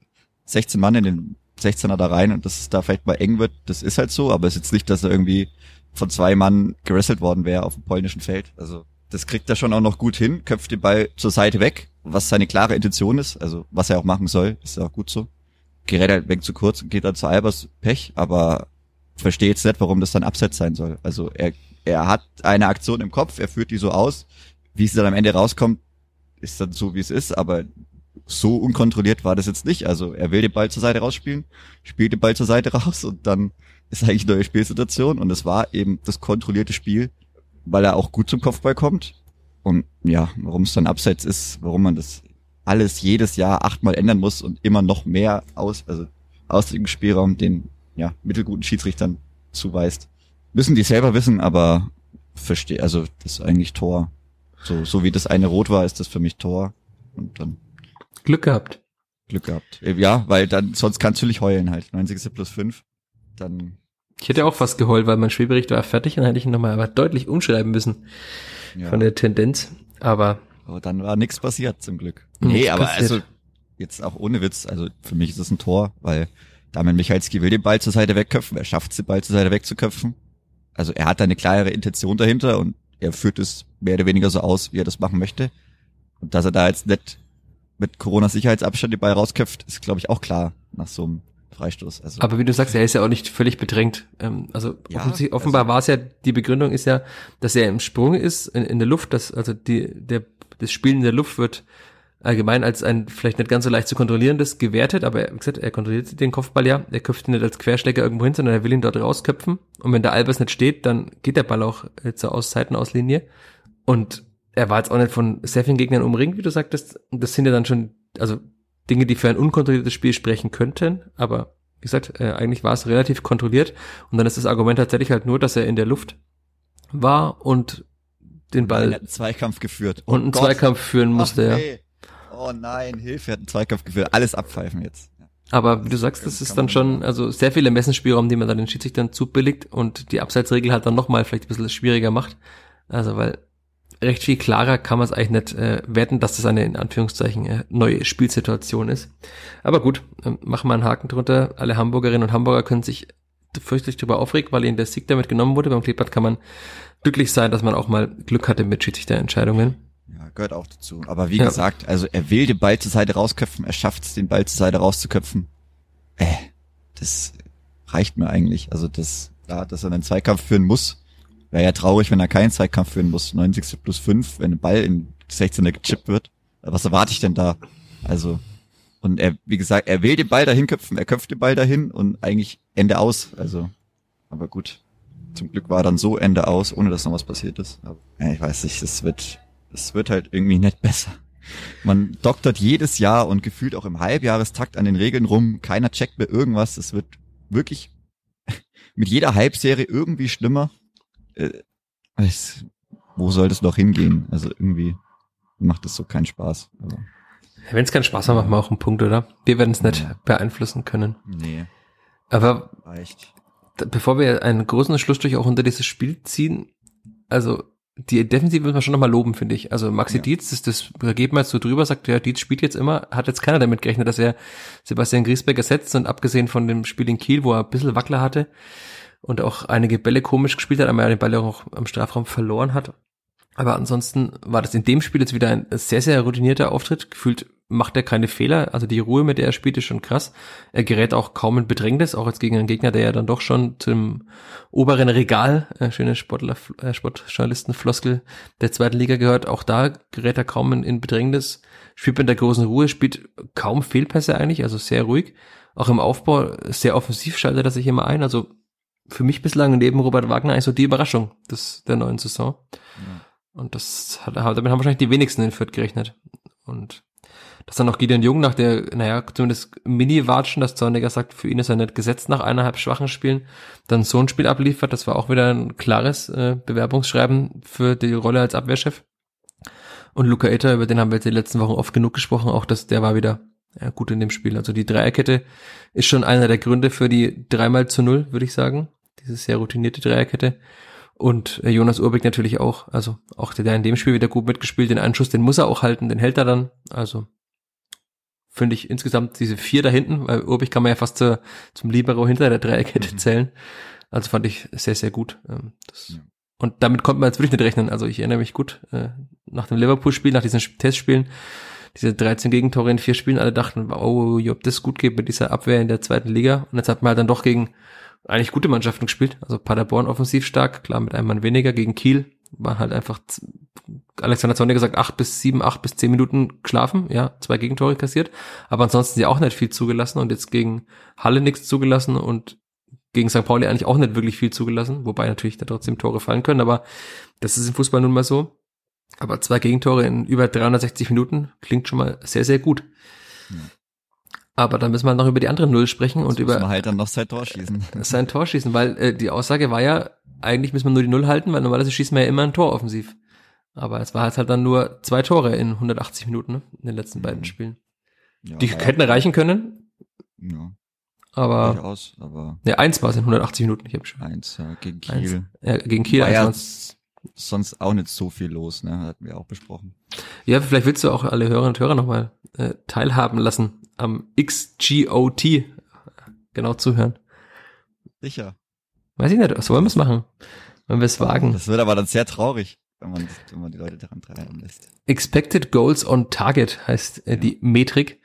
16 Mann in den 16er da rein und dass es da vielleicht mal eng wird, das ist halt so, aber es ist jetzt nicht, dass er irgendwie von zwei Mann gerasselt worden wäre auf dem polnischen Feld. Also, das kriegt er schon auch noch gut hin, köpft den Ball zur Seite weg, was seine klare Intention ist, also was er auch machen soll, ist ja auch gut so gerät halt weg zu kurz und geht dann zu Albers Pech, aber verstehe jetzt nicht, warum das dann Abseits sein soll. Also er, er hat eine Aktion im Kopf, er führt die so aus, wie es dann am Ende rauskommt, ist dann so, wie es ist, aber so unkontrolliert war das jetzt nicht. Also er will den Ball zur Seite rausspielen, spielt den Ball zur Seite raus und dann ist eigentlich neue Spielsituation und es war eben das kontrollierte Spiel, weil er auch gut zum Kopfball kommt. Und ja, warum es dann abseits ist, warum man das alles jedes Jahr achtmal ändern muss und immer noch mehr aus, also Auslegungsspielraum den ja, mittelguten Schiedsrichtern zuweist. Müssen die selber wissen, aber verstehe, also das ist eigentlich Tor. So, so wie das eine rot war, ist das für mich Tor. Und dann. Glück gehabt. Glück gehabt. Ja, weil dann, sonst kannst du nicht heulen halt. 90. plus 5. Dann. Ich hätte auch fast geheult, weil mein Spielbericht war fertig und dann hätte ich ihn nochmal aber deutlich umschreiben müssen. Ja. Von der Tendenz. Aber aber dann war nichts passiert, zum Glück. Nee, aber passiert. also, jetzt auch ohne Witz, also für mich ist es ein Tor, weil Damian Michalski will den Ball zur Seite wegköpfen, er schafft es, den Ball zur Seite wegzuköpfen. Also er hat eine klare Intention dahinter und er führt es mehr oder weniger so aus, wie er das machen möchte. Und dass er da jetzt nicht mit Corona-Sicherheitsabstand den Ball rausköpft, ist, glaube ich, auch klar nach so einem Freistoß. Also Aber wie du sagst, er ist ja auch nicht völlig bedrängt. Ähm, also ja, offenbar also, war es ja, die Begründung ist ja, dass er im Sprung ist, in, in der Luft, dass also die, der das Spielen in der Luft wird allgemein als ein vielleicht nicht ganz so leicht zu kontrollierendes gewertet, aber wie gesagt, er kontrolliert den Kopfball ja, er köpft ihn nicht als Querschläger irgendwo hin, sondern er will ihn dort rausköpfen und wenn der Albers nicht steht, dann geht der Ball auch zur Aus Seitenauslinie und er war jetzt auch nicht von sehr vielen Gegnern umringt, wie du sagtest, das sind ja dann schon, also Dinge, die für ein unkontrolliertes Spiel sprechen könnten, aber wie gesagt, äh, eigentlich war es relativ kontrolliert und dann ist das Argument tatsächlich halt nur, dass er in der Luft war und den Ball. Er hat einen Zweikampf geführt. Oh und einen Gott. Zweikampf führen musste, Ach, nee. ja. Oh nein, Hilfe, er hat einen Zweikampf geführt. Alles abpfeifen jetzt. Aber wie du sagst, das ist dann schon, also sehr viele Ermessensspielraum, die man dann den Schiedsrichtern zubilligt und die Abseitsregel halt dann nochmal vielleicht ein bisschen schwieriger macht. Also weil recht viel klarer kann man es eigentlich nicht äh, werten, dass das eine in Anführungszeichen äh, neue Spielsituation ist. Aber gut, äh, machen wir einen Haken drunter. Alle Hamburgerinnen und Hamburger können sich fürchterlich darüber aufregen, weil ihnen der Sieg damit genommen wurde. Beim Kleeblatt kann man glücklich sein, dass man auch mal Glück hatte mit Schiedsrichterentscheidungen. Ja, gehört auch dazu. Aber wie ja. gesagt, also er will den Ball zur Seite rausköpfen, er schafft es, den Ball zur Seite rauszuköpfen. Äh, das reicht mir eigentlich. Also das, da, dass er einen Zweikampf führen muss, wäre ja traurig, wenn er keinen Zweikampf führen muss. 90. plus 5, wenn ein Ball in 16er gechippt wird. Was erwarte ich denn da? Also, und er, wie gesagt, er will den Ball dahin köpfen, er köpft den Ball dahin und eigentlich Ende aus. Also, aber gut zum Glück war dann so Ende aus, ohne dass noch was passiert ist. Aber, ja, ich weiß nicht, es wird, es wird halt irgendwie nicht besser. Man doktert jedes Jahr und gefühlt auch im Halbjahrestakt an den Regeln rum. Keiner checkt mehr irgendwas. Es wird wirklich mit jeder Halbserie irgendwie schlimmer. Äh, es, wo soll das noch hingehen? Also irgendwie macht es so keinen Spaß. Wenn es keinen Spaß macht, machen wir auch einen Punkt, oder? Wir werden es nicht beeinflussen können. Nee. Aber Reicht bevor wir einen großen Schlussstrich auch unter dieses Spiel ziehen, also die Defensive muss man schon nochmal loben, finde ich. Also Maxi Ja. Dietz, das, das da geht man jetzt so drüber, sagt, ja, Dietz spielt jetzt immer, hat jetzt keiner damit gerechnet, dass er Sebastian Griesbeck ersetzt und abgesehen von dem Spiel in Kiel, wo er ein bisschen Wackler hatte und auch einige Bälle komisch gespielt hat, er den Ball auch am Strafraum verloren hat. Aber ansonsten war das in dem Spiel jetzt wieder ein sehr, sehr routinierter Auftritt. Gefühlt macht er keine Fehler. Also die Ruhe, mit der er spielt, ist schon krass. Er gerät auch kaum in Bedrängnis, auch jetzt gegen einen Gegner, der ja dann doch schon zum oberen Regal, äh, schöne Sportler, äh, Sportjournalistenfloskel der zweiten Liga gehört. Auch da gerät er kaum in, in Bedrängnis. Spielt mit der großen Ruhe, spielt kaum Fehlpässe eigentlich, also sehr ruhig. Auch im Aufbau sehr offensiv schaltet er sich immer ein. Also für mich bislang neben Robert Wagner eigentlich so die Überraschung des, der neuen Saison. Und das hat, damit haben wahrscheinlich die wenigsten in Fürth gerechnet. Und dass dann noch Gideon Jung nach der, naja, zumindest Mini-Watschen, dass Zorniger sagt, für ihn ist er nicht gesetzt nach eineinhalb schwachen Spielen, dann so ein Spiel abliefert, das war auch wieder ein klares äh, Bewerbungsschreiben für die Rolle als Abwehrchef. Und Luca Etter, über den haben wir jetzt die letzten Wochen oft genug gesprochen, auch dass der war wieder ja, gut in dem Spiel. Also die Dreierkette ist schon einer der Gründe für die dreimal zu null, würde ich sagen. Diese sehr routinierte Dreierkette. Und äh, Jonas Urbeck natürlich auch. Also auch der, der in dem Spiel wieder gut mitgespielt. Den Einschuss, den muss er auch halten, den hält er dann. Also finde ich insgesamt diese vier da hinten, weil Urbeck kann man ja fast zur, zum Libero hinter der Dreierkette Mhm. zählen. Also fand ich sehr, sehr gut. Ähm, das, Ja. Und damit konnte man jetzt wirklich nicht rechnen. Also ich erinnere mich gut, äh, nach dem Liverpool-Spiel, nach diesen Testspielen, diese 13 Gegentore in vier Spielen, alle dachten, oh, ob das gut geht mit dieser Abwehr in der zweiten Liga. Und jetzt hat man halt dann doch gegen eigentlich gute Mannschaften gespielt. Also Paderborn offensiv stark, klar mit einem Mann weniger. Gegen Kiel war halt einfach, Alexander Zorniger gesagt, acht bis sieben, acht bis zehn Minuten geschlafen. Ja, zwei Gegentore kassiert. Aber ansonsten ja auch nicht viel zugelassen und jetzt gegen Halle nichts zugelassen und gegen St. Pauli eigentlich auch nicht wirklich viel zugelassen, wobei natürlich da trotzdem Tore fallen können, aber das ist im Fußball nun mal so. Aber zwei Gegentore in über 360 Minuten klingt schon mal sehr, sehr gut. Ja. Aber dann müssen wir noch über die andere Null sprechen und Jetzt muss über man halt dann noch sein Tor schießen. sein Tor schießen, weil äh, die Aussage war ja, eigentlich müssen wir nur die Null halten, weil normalerweise schießen wir ja immer ein Tor offensiv. Aber es war halt, halt dann nur zwei Tore in 180 Minuten ne, in den letzten beiden Mhm. Spielen. Ja, Die hätten reichen können, Ja, aber durchaus, aber ne, eins war es in 180 Minuten. Ich habe schon eins ja, gegen eins. Kiel. Ja, gegen Kiel War eins ja. Sonst auch nicht so viel los, ne? Hatten wir auch besprochen. Ja, vielleicht willst du auch alle Hörerinnen und Hörer nochmal äh, teilhaben lassen am XGOT. Genau zuhören. Sicher. Weiß ich nicht, so wollen wir es machen. Wenn wir es wagen. Das wird aber dann sehr traurig, wenn man, wenn man die Leute daran treiben lässt. Expected Goals on Target heißt äh, die Metrik.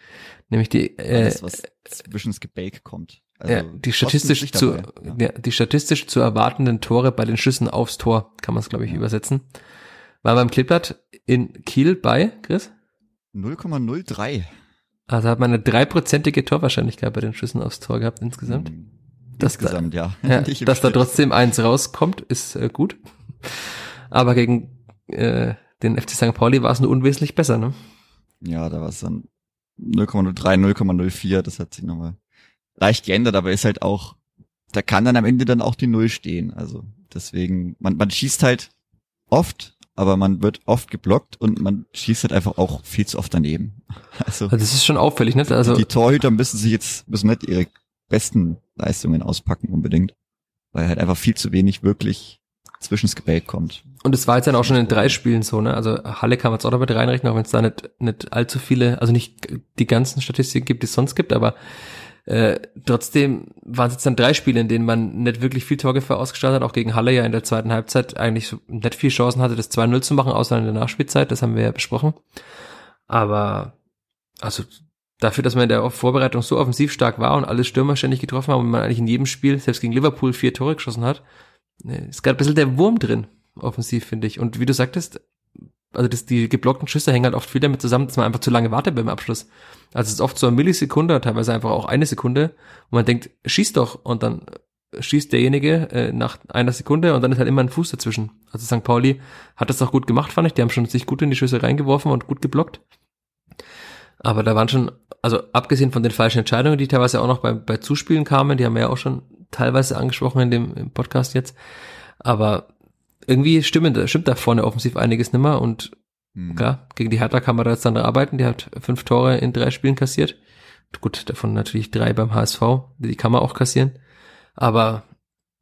Nämlich die, äh, Alles, was zwischen das Gebälk kommt. Also, ja, die statistisch zu, ja. ja. die statistisch zu erwartenden Tore bei den Schüssen aufs Tor, kann man es glaube ich Ja. übersetzen. War beim Kleeblatt in Kiel bei, Chris? 0,03. Also hat man eine dreiprozentige Torwahrscheinlichkeit bei den Schüssen aufs Tor gehabt insgesamt. Hm, Das da- Insgesamt, ja. Ja, im dass da trotzdem eins rauskommt, ist äh, gut. Aber gegen äh, den FC St. Pauli war es nur unwesentlich besser, ne? Ja, da war es dann 0,03, 0,04, das hat sich nochmal leicht geändert, aber ist halt auch, da kann dann am Ende dann auch die Null stehen. Also deswegen, man, man schießt halt oft, aber man wird oft geblockt und man schießt halt einfach auch viel zu oft daneben. Also, Also das ist schon auffällig, ne? Also die Torhüter müssen sich jetzt, müssen nicht ihre besten Leistungen auspacken unbedingt, weil halt einfach viel zu wenig wirklich zwischen das Gebälk kommt. und es war jetzt dann auch schon in drei Spielen so, ne? Also Halle kann man jetzt auch damit reinrechnen, auch wenn es da nicht, nicht allzu viele, also nicht die ganzen Statistiken gibt, die es sonst gibt, aber äh, trotzdem waren es jetzt dann drei Spiele, in denen man nicht wirklich viel Torgefahr ausgestrahlt hat, auch gegen Halle ja in der zweiten Halbzeit eigentlich so nicht viel Chancen hatte, das 2-0 zu machen, außer in der Nachspielzeit, das haben wir ja besprochen. Aber also dafür, dass man in der Vorbereitung so offensiv stark war und alle Stürmer ständig getroffen haben und man eigentlich in jedem Spiel, selbst gegen Liverpool, vier Tore geschossen hat, ne, ist gerade ein bisschen der Wurm drin, offensiv, finde ich. Und wie du sagtest, also das, die geblockten Schüsse hängen halt oft viel damit zusammen, dass man einfach zu lange wartet beim Abschluss. Also es ist oft so eine Millisekunde, teilweise einfach auch eine Sekunde, wo man denkt, schieß doch, und dann schießt derjenige äh, nach einer Sekunde und dann ist halt immer ein Fuß dazwischen. Also St. Pauli hat das auch gut gemacht, fand ich. Die haben schon sich gut in die Schüsse reingeworfen und gut geblockt. Aber da waren schon, also abgesehen von den falschen Entscheidungen, die teilweise auch noch bei, bei Zuspielen kamen, die haben wir ja auch schon teilweise angesprochen in dem Podcast jetzt. Aber irgendwie stimmt, stimmt da vorne offensiv einiges nimmer und Hm. klar, gegen die Hertha kann man da jetzt dann arbeiten. Die hat fünf Tore in drei Spielen kassiert. Gut, davon natürlich drei beim HSV. Die kann man auch kassieren. Aber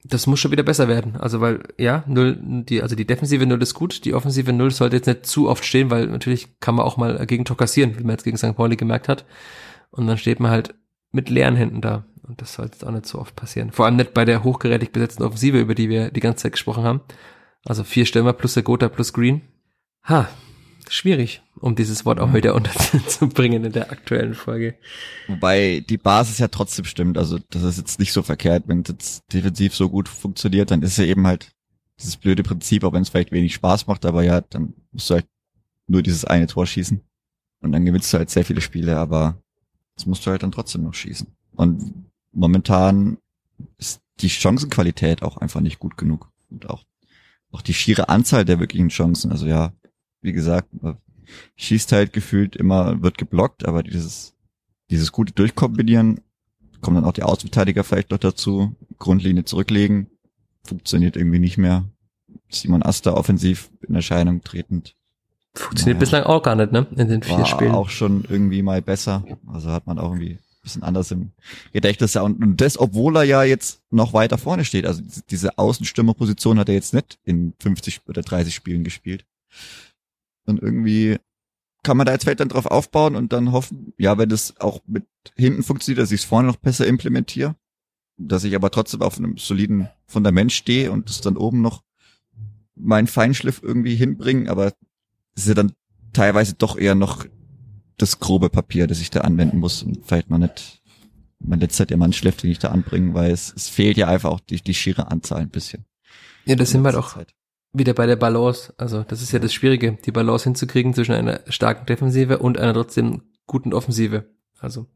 das muss schon wieder besser werden. Also weil, ja, null, die, also die defensive Null ist gut, die offensive Null sollte jetzt nicht zu oft stehen, weil natürlich kann man auch mal gegen Tor kassieren, wie man jetzt gegen St. Pauli gemerkt hat. Und dann steht man halt mit leeren Händen da. Und das sollte jetzt auch nicht so oft passieren. Vor allem nicht bei der hochgerätig besetzten Offensive, über die wir die ganze Zeit gesprochen haben. Also vier Stürmer plus der Gotha plus Green. Ha, schwierig, um dieses Wort auch mhm. wieder unterzubringen in der aktuellen Folge. Wobei die Basis ja trotzdem stimmt. Also das ist jetzt nicht so verkehrt. Wenn es jetzt defensiv so gut funktioniert, dann ist ja eben halt dieses blöde Prinzip, auch wenn es vielleicht wenig Spaß macht, aber ja, dann musst du halt nur dieses eine Tor schießen. Und dann gewinnst du halt sehr viele Spiele, aber das musst du halt dann trotzdem noch schießen. Und momentan ist die Chancenqualität auch einfach nicht gut genug. Und auch, auch die schiere Anzahl der wirklichen Chancen. Also ja, wie gesagt, schießt halt gefühlt immer, wird geblockt, aber dieses, dieses gute Durchkombinieren, kommen dann auch die Außenverteidiger vielleicht noch dazu, Grundlinie zurücklegen, funktioniert irgendwie nicht mehr. Simon Aster offensiv in Erscheinung tretend. Funktioniert naja. bislang auch gar nicht, ne? In den vier War Spielen. auch schon irgendwie mal besser. Also hat man auch irgendwie bisschen anders im Gedächtnis. Und, und das, obwohl er ja jetzt noch weiter vorne steht. Also diese Außenstürmerposition hat er jetzt nicht in 50 oder 30 Spielen gespielt. Und irgendwie kann man da jetzt vielleicht dann drauf aufbauen und dann hoffen, ja, wenn das auch mit hinten funktioniert, dass ich es vorne noch besser implementiere, dass ich aber trotzdem auf einem soliden Fundament stehe und das dann oben noch meinen Feinschliff irgendwie hinbringen, aber es ist ja dann teilweise doch eher noch das grobe Papier, das ich da anwenden muss und vielleicht noch nicht mein letzter Diamantschliff, den ich da anbringen, weil es, es fehlt ja einfach auch die, die schiere Anzahl ein bisschen. Ja, das sind wir halt auch Zeit. wieder bei der Balance. Also das ist ja das Schwierige, die Balance hinzukriegen zwischen einer starken Defensive und einer trotzdem guten Offensive. Also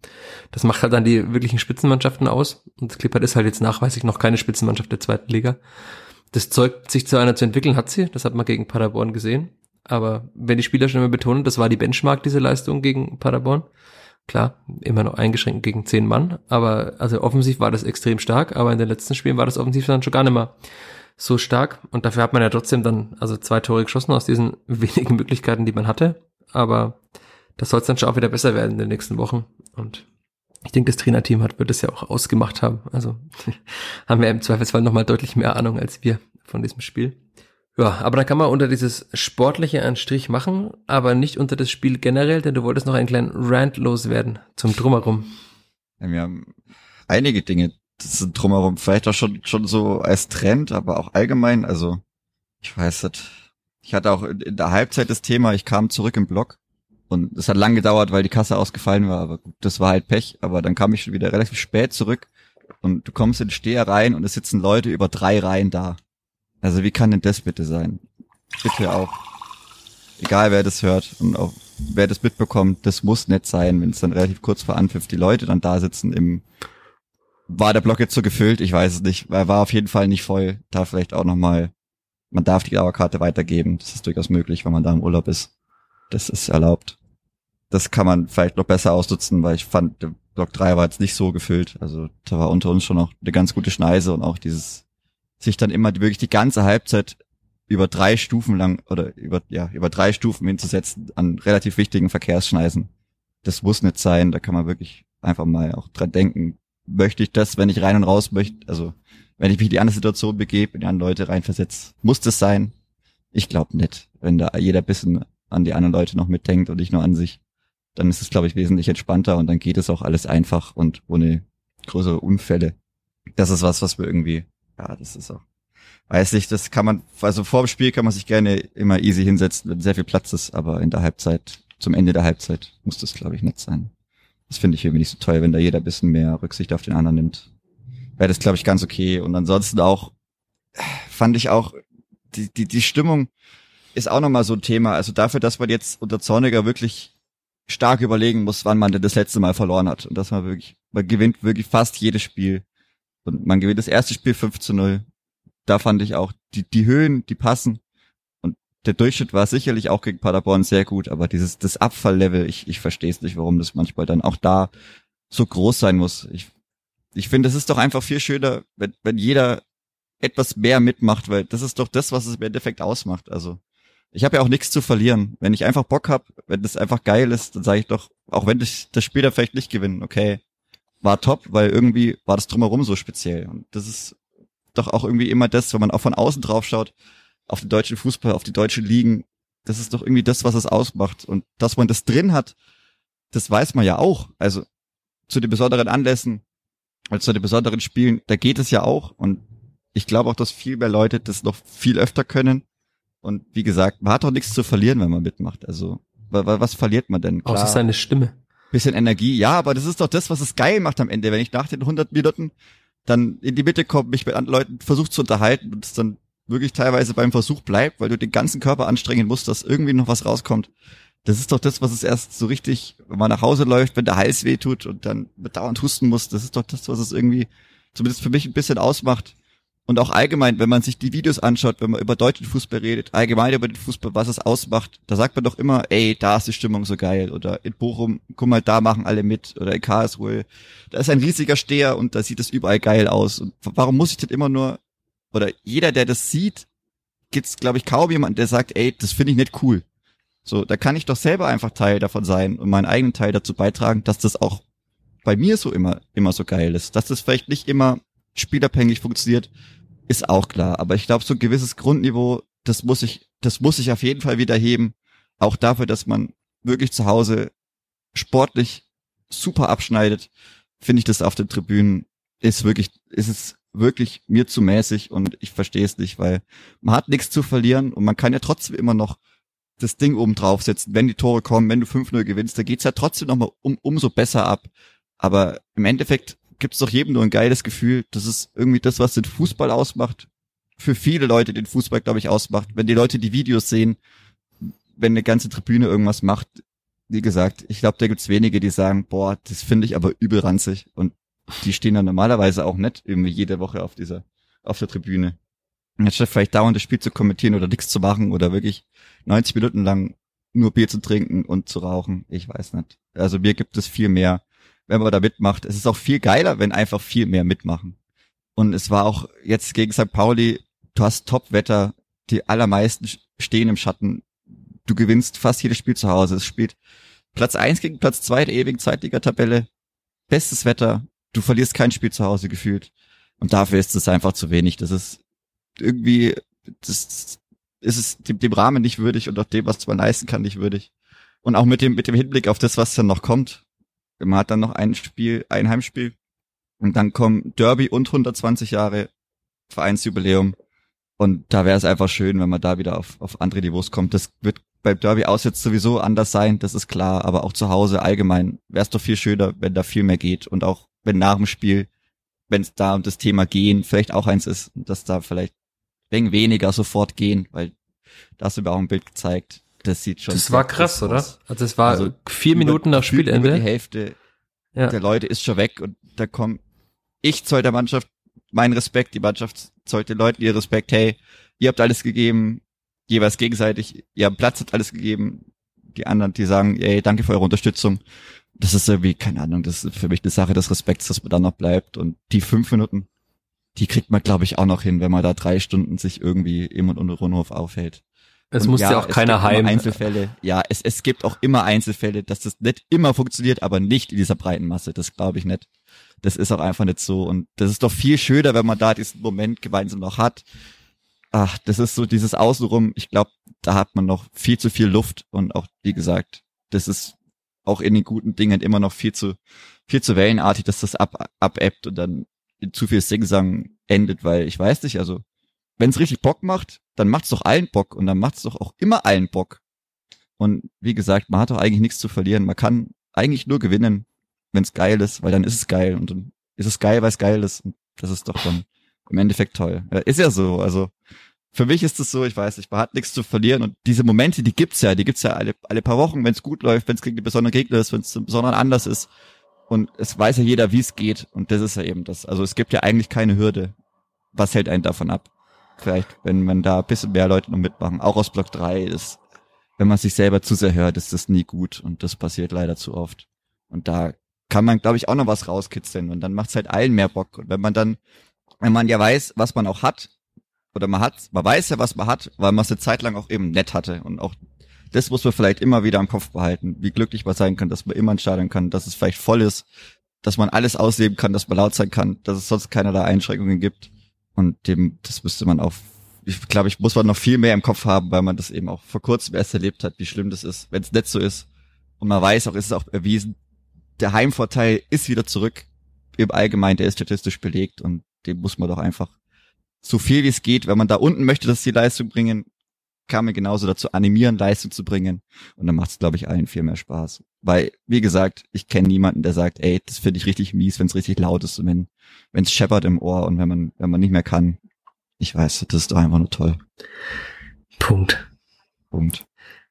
das macht halt dann die wirklichen Spitzenmannschaften aus. Und das Clippert ist halt jetzt nachweislich noch keine Spitzenmannschaft der zweiten Liga. Das Zeug, sich zu einer zu entwickeln, hat sie. Das hat man gegen Paderborn gesehen. Aber wenn die Spieler schon immer betonen, das war die Benchmark, diese Leistung gegen Paderborn. Klar, immer noch eingeschränkt gegen zehn Mann, aber also offensiv war das extrem stark, aber in den letzten Spielen war das offensiv dann schon gar nicht mehr so stark. Und dafür hat man ja trotzdem dann also zwei Tore geschossen aus diesen wenigen Möglichkeiten, die man hatte. Aber das soll es dann schon auch wieder besser werden in den nächsten Wochen. Und ich denke, das Trainerteam hat, wird es ja auch ausgemacht haben. Also haben wir im Zweifelsfall nochmal deutlich mehr Ahnung als wir von diesem Spiel. Ja, aber da kann man unter dieses Sportliche einen Strich machen, aber nicht unter das Spiel generell, denn du wolltest noch einen kleinen Rant loswerden zum Drumherum. Ja, wir haben einige Dinge das sind drumherum, vielleicht auch schon, schon so als Trend, aber auch allgemein, also ich weiß nicht. Ich hatte auch in der Halbzeit das Thema, ich kam zurück im Block und es hat lang gedauert, weil die Kasse ausgefallen war, aber gut, das war halt Pech, aber dann kam ich schon wieder relativ spät zurück und du kommst in den Steher rein und es sitzen Leute über drei Reihen da. Also wie kann denn das bitte sein? Bitte auch. Egal wer das hört und auch wer das mitbekommt, das muss nett sein, wenn es dann relativ kurz vor Anpfiff die Leute dann da sitzen im war der Block jetzt so gefüllt? Ich weiß es nicht. Er war auf jeden Fall nicht voll. Da vielleicht auch nochmal, man darf die Dauerkarte weitergeben. Das ist durchaus möglich, wenn man da im Urlaub ist. Das ist erlaubt. Das kann man vielleicht noch besser ausnutzen, weil ich fand, der Block 3 war jetzt nicht so gefüllt. Also da war unter uns schon noch eine ganz gute Schneise und auch dieses sich dann immer wirklich die ganze Halbzeit über drei Stufen lang oder über, ja, über drei Stufen hinzusetzen an relativ wichtigen Verkehrsschneisen. Das muss nicht sein. Da kann man wirklich einfach mal auch dran denken. Möchte ich das, wenn ich rein und raus möchte, also wenn ich mich in die andere Situation begebe, in die anderen Leute reinversetze, muss das sein? Ich glaube nicht. Wenn da jeder bisschen an die anderen Leute noch mitdenkt und nicht nur an sich, dann ist es, glaube ich, wesentlich entspannter und dann geht es auch alles einfach und ohne größere Unfälle. Das ist was, was wir irgendwie ja, das ist auch, weiß ich, das kann man, also vor dem Spiel kann man sich gerne immer easy hinsetzen, wenn sehr viel Platz ist, aber in der Halbzeit, zum Ende der Halbzeit muss das, glaube ich, nicht sein. Das finde ich irgendwie nicht so toll, wenn da jeder ein bisschen mehr Rücksicht auf den anderen nimmt. Wäre das, glaube ich, ganz okay. Und ansonsten auch, fand ich auch, die, die, die Stimmung ist auch nochmal so ein Thema. Also dafür, dass man jetzt unter Zorniger wirklich stark überlegen muss, wann man denn das letzte Mal verloren hat. Und dass man wirklich, man gewinnt wirklich fast jedes Spiel. Und man gewinnt das erste Spiel 5 zu 0. Da fand ich auch die, die Höhen, die passen. Und der Durchschnitt war sicherlich auch gegen Paderborn sehr gut, aber dieses, das Abfalllevel, ich, ich verstehe es nicht, warum das manchmal dann auch da so groß sein muss. Ich, ich finde, es ist doch einfach viel schöner, wenn, wenn jeder etwas mehr mitmacht, weil das ist doch das, was es im Endeffekt ausmacht. Also ich habe ja auch nichts zu verlieren. Wenn ich einfach Bock hab, wenn das einfach geil ist, dann sage ich doch, auch wenn ich das Spiel da vielleicht nicht gewinnen, okay, war top, weil irgendwie war das drumherum so speziell. Und das ist, doch auch irgendwie immer das, wenn man auch von außen drauf schaut, auf den deutschen Fußball, auf die deutschen Ligen, das ist doch irgendwie das, was es ausmacht. Und dass man das drin hat, das weiß man ja auch. Also zu den besonderen Anlässen, also zu den besonderen Spielen, da geht es ja auch. Und ich glaube auch, dass viel mehr Leute das noch viel öfter können. Und wie gesagt, man hat doch nichts zu verlieren, wenn man mitmacht. Also was verliert man denn? Klar, Außer seine Stimme. Bisschen Energie, ja, aber das ist doch das, was es geil macht am Ende. Wenn ich nach den 100 Minuten dann in die Mitte komme, mich mit anderen Leuten versucht zu unterhalten und es dann wirklich teilweise beim Versuch bleibt, weil du den ganzen Körper anstrengen musst, dass irgendwie noch was rauskommt. Das ist doch das, was es erst so richtig, wenn man nach Hause läuft, wenn der Hals weh tut und dann dauernd husten muss. Das ist doch das, was es irgendwie zumindest für mich ein bisschen ausmacht. Und auch allgemein, wenn man sich die Videos anschaut, wenn man über deutschen Fußball redet, allgemein über den Fußball, was es ausmacht, da sagt man doch immer, ey, da ist die Stimmung so geil. Oder in Bochum, guck mal, da machen alle mit. Oder in Karlsruhe, da ist ein riesiger Steher und da sieht es überall geil aus. Und warum muss ich das immer nur, oder jeder, der das sieht, gibt's, glaube ich, kaum jemand, der sagt, ey, das finde ich nicht cool. So, da kann ich doch selber einfach Teil davon sein und meinen eigenen Teil dazu beitragen, dass das auch bei mir so immer, immer so geil ist. Dass das vielleicht nicht immer spielabhängig funktioniert, ist auch klar. Aber ich glaube, so ein gewisses Grundniveau, das muss ich, das muss ich auf jeden Fall wieder heben. Auch dafür, dass man wirklich zu Hause sportlich super abschneidet, finde ich das auf den Tribünen ist wirklich, ist es wirklich mir zu mäßig und ich verstehe es nicht, weil man hat nichts zu verlieren und man kann ja trotzdem immer noch das Ding oben draufsetzen, wenn die Tore kommen, wenn du 5-0 gewinnst, da geht's ja trotzdem nochmal um, umso besser ab. Aber im Endeffekt gibt es doch jedem nur ein geiles Gefühl. Das ist irgendwie das, was den Fußball ausmacht. Für viele Leute den Fußball, glaube ich, ausmacht. Wenn die Leute die Videos sehen, wenn eine ganze Tribüne irgendwas macht, wie gesagt, ich glaube, da gibt's wenige, die sagen, boah, das finde ich aber übel ranzig. Und die stehen dann normalerweise auch nicht irgendwie jede Woche auf dieser, auf der Tribüne. Anstatt vielleicht dauernd das Spiel zu kommentieren oder nichts zu machen oder wirklich 90 Minuten lang nur Bier zu trinken und zu rauchen, ich weiß nicht. Also mir gibt es viel mehr wenn man da mitmacht. Es ist auch viel geiler, wenn einfach viel mehr mitmachen. Und es war auch jetzt gegen St. Pauli, du hast Top-Wetter, die allermeisten stehen im Schatten. Du gewinnst fast jedes Spiel zu Hause. Es spielt Platz eins gegen Platz zwei der ewigen Zweitliga-Tabelle. Bestes Wetter. Du verlierst kein Spiel zu Hause gefühlt. Und dafür ist es einfach zu wenig. Das ist irgendwie, das ist es dem, dem Rahmen nicht würdig und auch dem, was man leisten kann, nicht würdig. Und auch mit dem, mit dem Hinblick auf das, was dann noch kommt. Man hat dann noch ein Spiel, ein Heimspiel. Und dann kommen Derby und 120 Jahre Vereinsjubiläum. Und da wäre es einfach schön, wenn man da wieder auf, auf andere Niveaus kommt. Das wird beim Derby aus jetzt sowieso anders sein, das ist klar. Aber auch zu Hause allgemein wäre es doch viel schöner, wenn da viel mehr geht. Und auch wenn nach dem Spiel, wenn es da um das Thema gehen vielleicht auch eins ist, dass da vielleicht wegen weniger sofort gehen, weil da hast du ein Bild gezeigt das sieht schon. Das war krass, oder? Also es war also vier Minuten nach Spielende. die Hälfte ja. der Leute ist schon weg und da kommt ich zoll der Mannschaft meinen Respekt, die Mannschaft zollt den Leuten ihr Respekt. Hey, ihr habt alles gegeben, jeweils gegenseitig. Ihr habt Platz, hat alles gegeben. Die anderen, die sagen, ey, danke für eure Unterstützung. Das ist irgendwie, keine Ahnung, das ist für mich eine Sache des Respekts, dass man da noch bleibt. Und die fünf Minuten, die kriegt man, glaube ich, auch noch hin, wenn man da drei Stunden sich irgendwie im und unter Rundhof aufhält. Es und muss ja, auch keiner heim. Einzelfälle. Ja, es, es gibt auch immer Einzelfälle, dass das nicht immer funktioniert, aber nicht in dieser breiten Masse. Das glaube ich nicht. Das ist auch einfach nicht so. Und das ist doch viel schöner, wenn man da diesen Moment gemeinsam noch hat. Ach, das ist so dieses Außenrum. Ich glaube, da hat man noch viel zu viel Luft. Und auch, wie gesagt, das ist auch in den guten Dingen immer noch viel zu, viel zu wellenartig, dass das ab, abebbt und dann zu viel Singsang endet, weil ich weiß nicht, also wenn es richtig Bock macht, dann macht's doch allen Bock und dann macht's doch auch immer allen Bock. Und wie gesagt, man hat doch eigentlich nichts zu verlieren. Man kann eigentlich nur gewinnen, wenn's geil ist, weil dann ist es geil und dann ist es geil, weil es geil ist. Und das ist doch dann im Endeffekt toll. Ja, ist ja so. Also für mich ist es so, ich weiß nicht, man hat nichts zu verlieren und diese Momente, die gibt's ja, die gibt's ja alle, alle paar Wochen, wenn's gut läuft, wenn's gegen die besonderen Gegner ist, wenn's besonderen anders ist. Und es weiß ja jeder, wie es geht. Und das ist ja eben das. Also es gibt ja eigentlich keine Hürde. Was hält einen davon ab? Vielleicht, wenn man da ein bisschen mehr Leute noch mitmachen. Auch aus Block 3 ist, wenn man sich selber zu sehr hört, ist das nie gut und das passiert leider zu oft. Und da kann man, glaube ich, auch noch was rauskitzeln und dann macht's halt allen mehr Bock. Und wenn man dann, wenn man ja weiß, was man auch hat, oder man hat, man weiß ja, was man hat, weil man es eine Zeit lang auch eben nett hatte und auch das muss man vielleicht immer wieder im Kopf behalten, wie glücklich man sein kann, dass man immer entscheiden kann, dass es vielleicht voll ist, dass man alles ausleben kann, dass man laut sein kann, dass es sonst keinerlei Einschränkungen gibt Und dem, das müsste man auch, ich glaube, ich muss man noch viel mehr im Kopf haben, weil man das eben auch vor kurzem erst erlebt hat, wie schlimm das ist, wenn es nicht so ist. Und man weiß auch, ist es auch erwiesen, der Heimvorteil ist wieder zurück. Im Allgemeinen, der ist statistisch belegt und dem muss man doch einfach so viel wie es geht, wenn man da unten möchte, dass die Leistung bringen, kann man genauso dazu animieren, Leistung zu bringen. Und dann macht es, glaube ich, allen viel mehr Spaß. Weil, wie gesagt, ich kenne niemanden, der sagt, ey, das finde ich richtig mies, wenn es richtig laut ist und wenn wenn es scheppert im Ohr und wenn man wenn man nicht mehr kann. Ich weiß, das ist doch einfach nur toll. Punkt. Punkt.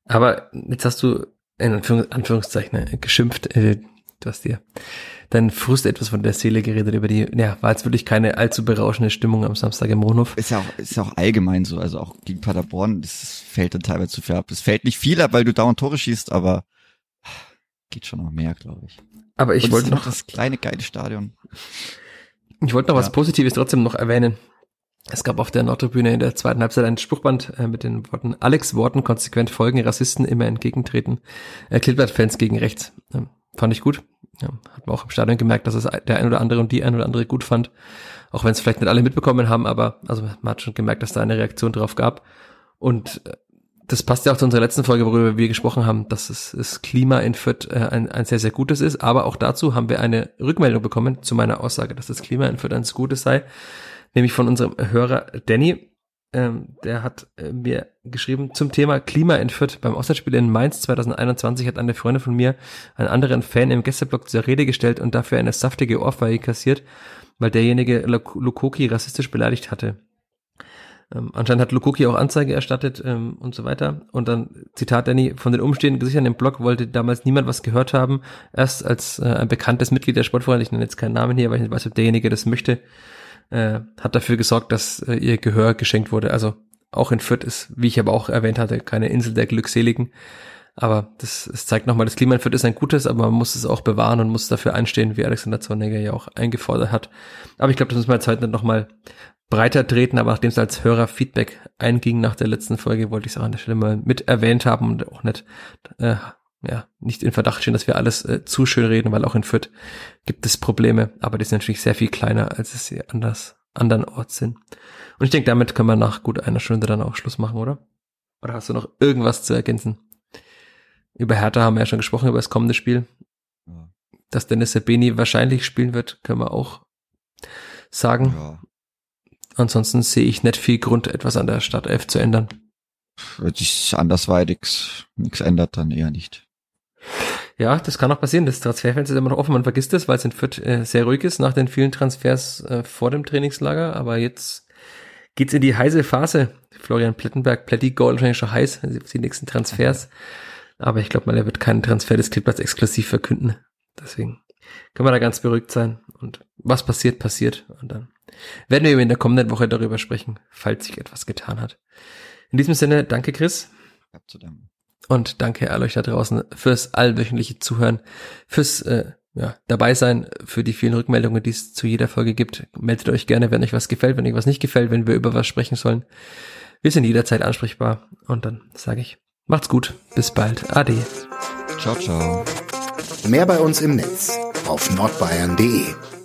Aber jetzt hast du in Anführungszeichen äh, geschimpft, äh, du hast dir dein Frust etwas von der Seele geredet über die, ja, war jetzt wirklich keine allzu berauschende Stimmung am Samstag im Monhof. Ist ja auch, ist ja auch allgemein so, also auch gegen Paderborn, das fällt dann teilweise zu viel ab. Es fällt nicht viel ab, weil du dauernd Tore schießt, aber geht schon noch mehr, glaube ich. Aber ich wollte noch das kleine geile Stadion. Ich wollte noch ja. was Positives trotzdem noch erwähnen. Es gab auf der Nordtribüne in der zweiten Halbzeit ein Spruchband äh, mit den Worten Alex Worten konsequent folgen, Rassisten immer entgegentreten, äh, Klippert-Fans gegen rechts. Ähm, fand ich gut. Ja, hat man auch im Stadion gemerkt, dass es der ein oder andere und die ein oder andere gut fand. Auch wenn es vielleicht nicht alle mitbekommen haben, aber also man hat schon gemerkt, dass da eine Reaktion drauf gab. Und äh, das passt ja auch zu unserer letzten Folge, worüber wir gesprochen haben, dass es, das Klima in Fürth äh, ein, ein sehr, sehr gutes ist. Aber auch dazu haben wir eine Rückmeldung bekommen zu meiner Aussage, dass das Klima in Fürth ein gutes sei. Nämlich von unserem Hörer Danny. Ähm, der hat äh, mir geschrieben zum Thema Klima in Fürth. Beim Auswärtsspiel in Mainz 2021 hat eine Freundin von mir einen anderen Fan im Gästeblock zur Rede gestellt und dafür eine saftige Ohrfeige kassiert, weil derjenige Lukoki rassistisch beleidigt hatte. Ähm, anscheinend hat Lukoki auch Anzeige erstattet ähm, und so weiter. Und dann, Zitat Danny, von den umstehenden Gesichtern im Blog wollte damals niemand was gehört haben. Erst als äh, ein bekanntes Mitglied der Sportverein, ich nenne jetzt keinen Namen hier, weil ich nicht weiß, ob derjenige das möchte, äh, hat dafür gesorgt, dass äh, ihr Gehör geschenkt wurde. Also auch in Fürth ist, wie ich aber auch erwähnt hatte, keine Insel der Glückseligen. Aber das, das zeigt nochmal, das Klima in Fürth ist ein gutes, aber man muss es auch bewahren und muss dafür einstehen, wie Alexander Zorniger ja auch eingefordert hat. Aber ich glaube, das müssen wir jetzt heute nochmal breiter treten, aber nachdem es als Hörerfeedback einging nach der letzten Folge, wollte ich es auch an der Stelle mal mit erwähnt haben und auch nicht, äh, ja, nicht in Verdacht stehen, dass wir alles äh, zu schön reden, weil auch in Fürth gibt es Probleme, aber die sind natürlich sehr viel kleiner, als es sie anders, andernorts sind. Und ich denke, damit können wir nach gut einer Stunde dann auch Schluss machen, oder? Oder hast du noch irgendwas zu ergänzen? Über Hertha haben wir ja schon gesprochen, über das kommende Spiel. Ja. Dass Dennis Sabeni wahrscheinlich spielen wird, können wir auch sagen. Ja. Ansonsten sehe ich nicht viel Grund, etwas an der Startelf zu ändern. Wenn sich andersweitig nichts ändert, dann eher nicht. Ja, das kann auch passieren. Das Transferfenster ist immer noch offen. Man vergisst es, weil es in Fürth äh, sehr ruhig ist nach den vielen Transfers äh, vor dem Trainingslager. Aber jetzt geht's in die heiße Phase. Florian Plettenberg, Pletti Goal wahrscheinlich schon heiß, also die nächsten Transfers. Aber ich glaube mal, er wird keinen Transfer des Clippers exklusiv verkünden. Deswegen können wir da ganz beruhigt sein. Und was passiert, passiert. Und dann werden wir in der kommenden Woche darüber sprechen, falls sich etwas getan hat. In diesem Sinne, danke Chris. Und danke an euch da draußen fürs allwöchentliche Zuhören, fürs äh, ja, dabei sein, für die vielen Rückmeldungen, die es zu jeder Folge gibt. Meldet euch gerne, wenn euch was gefällt, wenn euch was nicht gefällt, wenn wir über was sprechen sollen. Wir sind jederzeit ansprechbar. Und dann sage ich, macht's gut, bis bald, ade. Ciao, ciao. Mehr bei uns im Netz auf nordbayern.de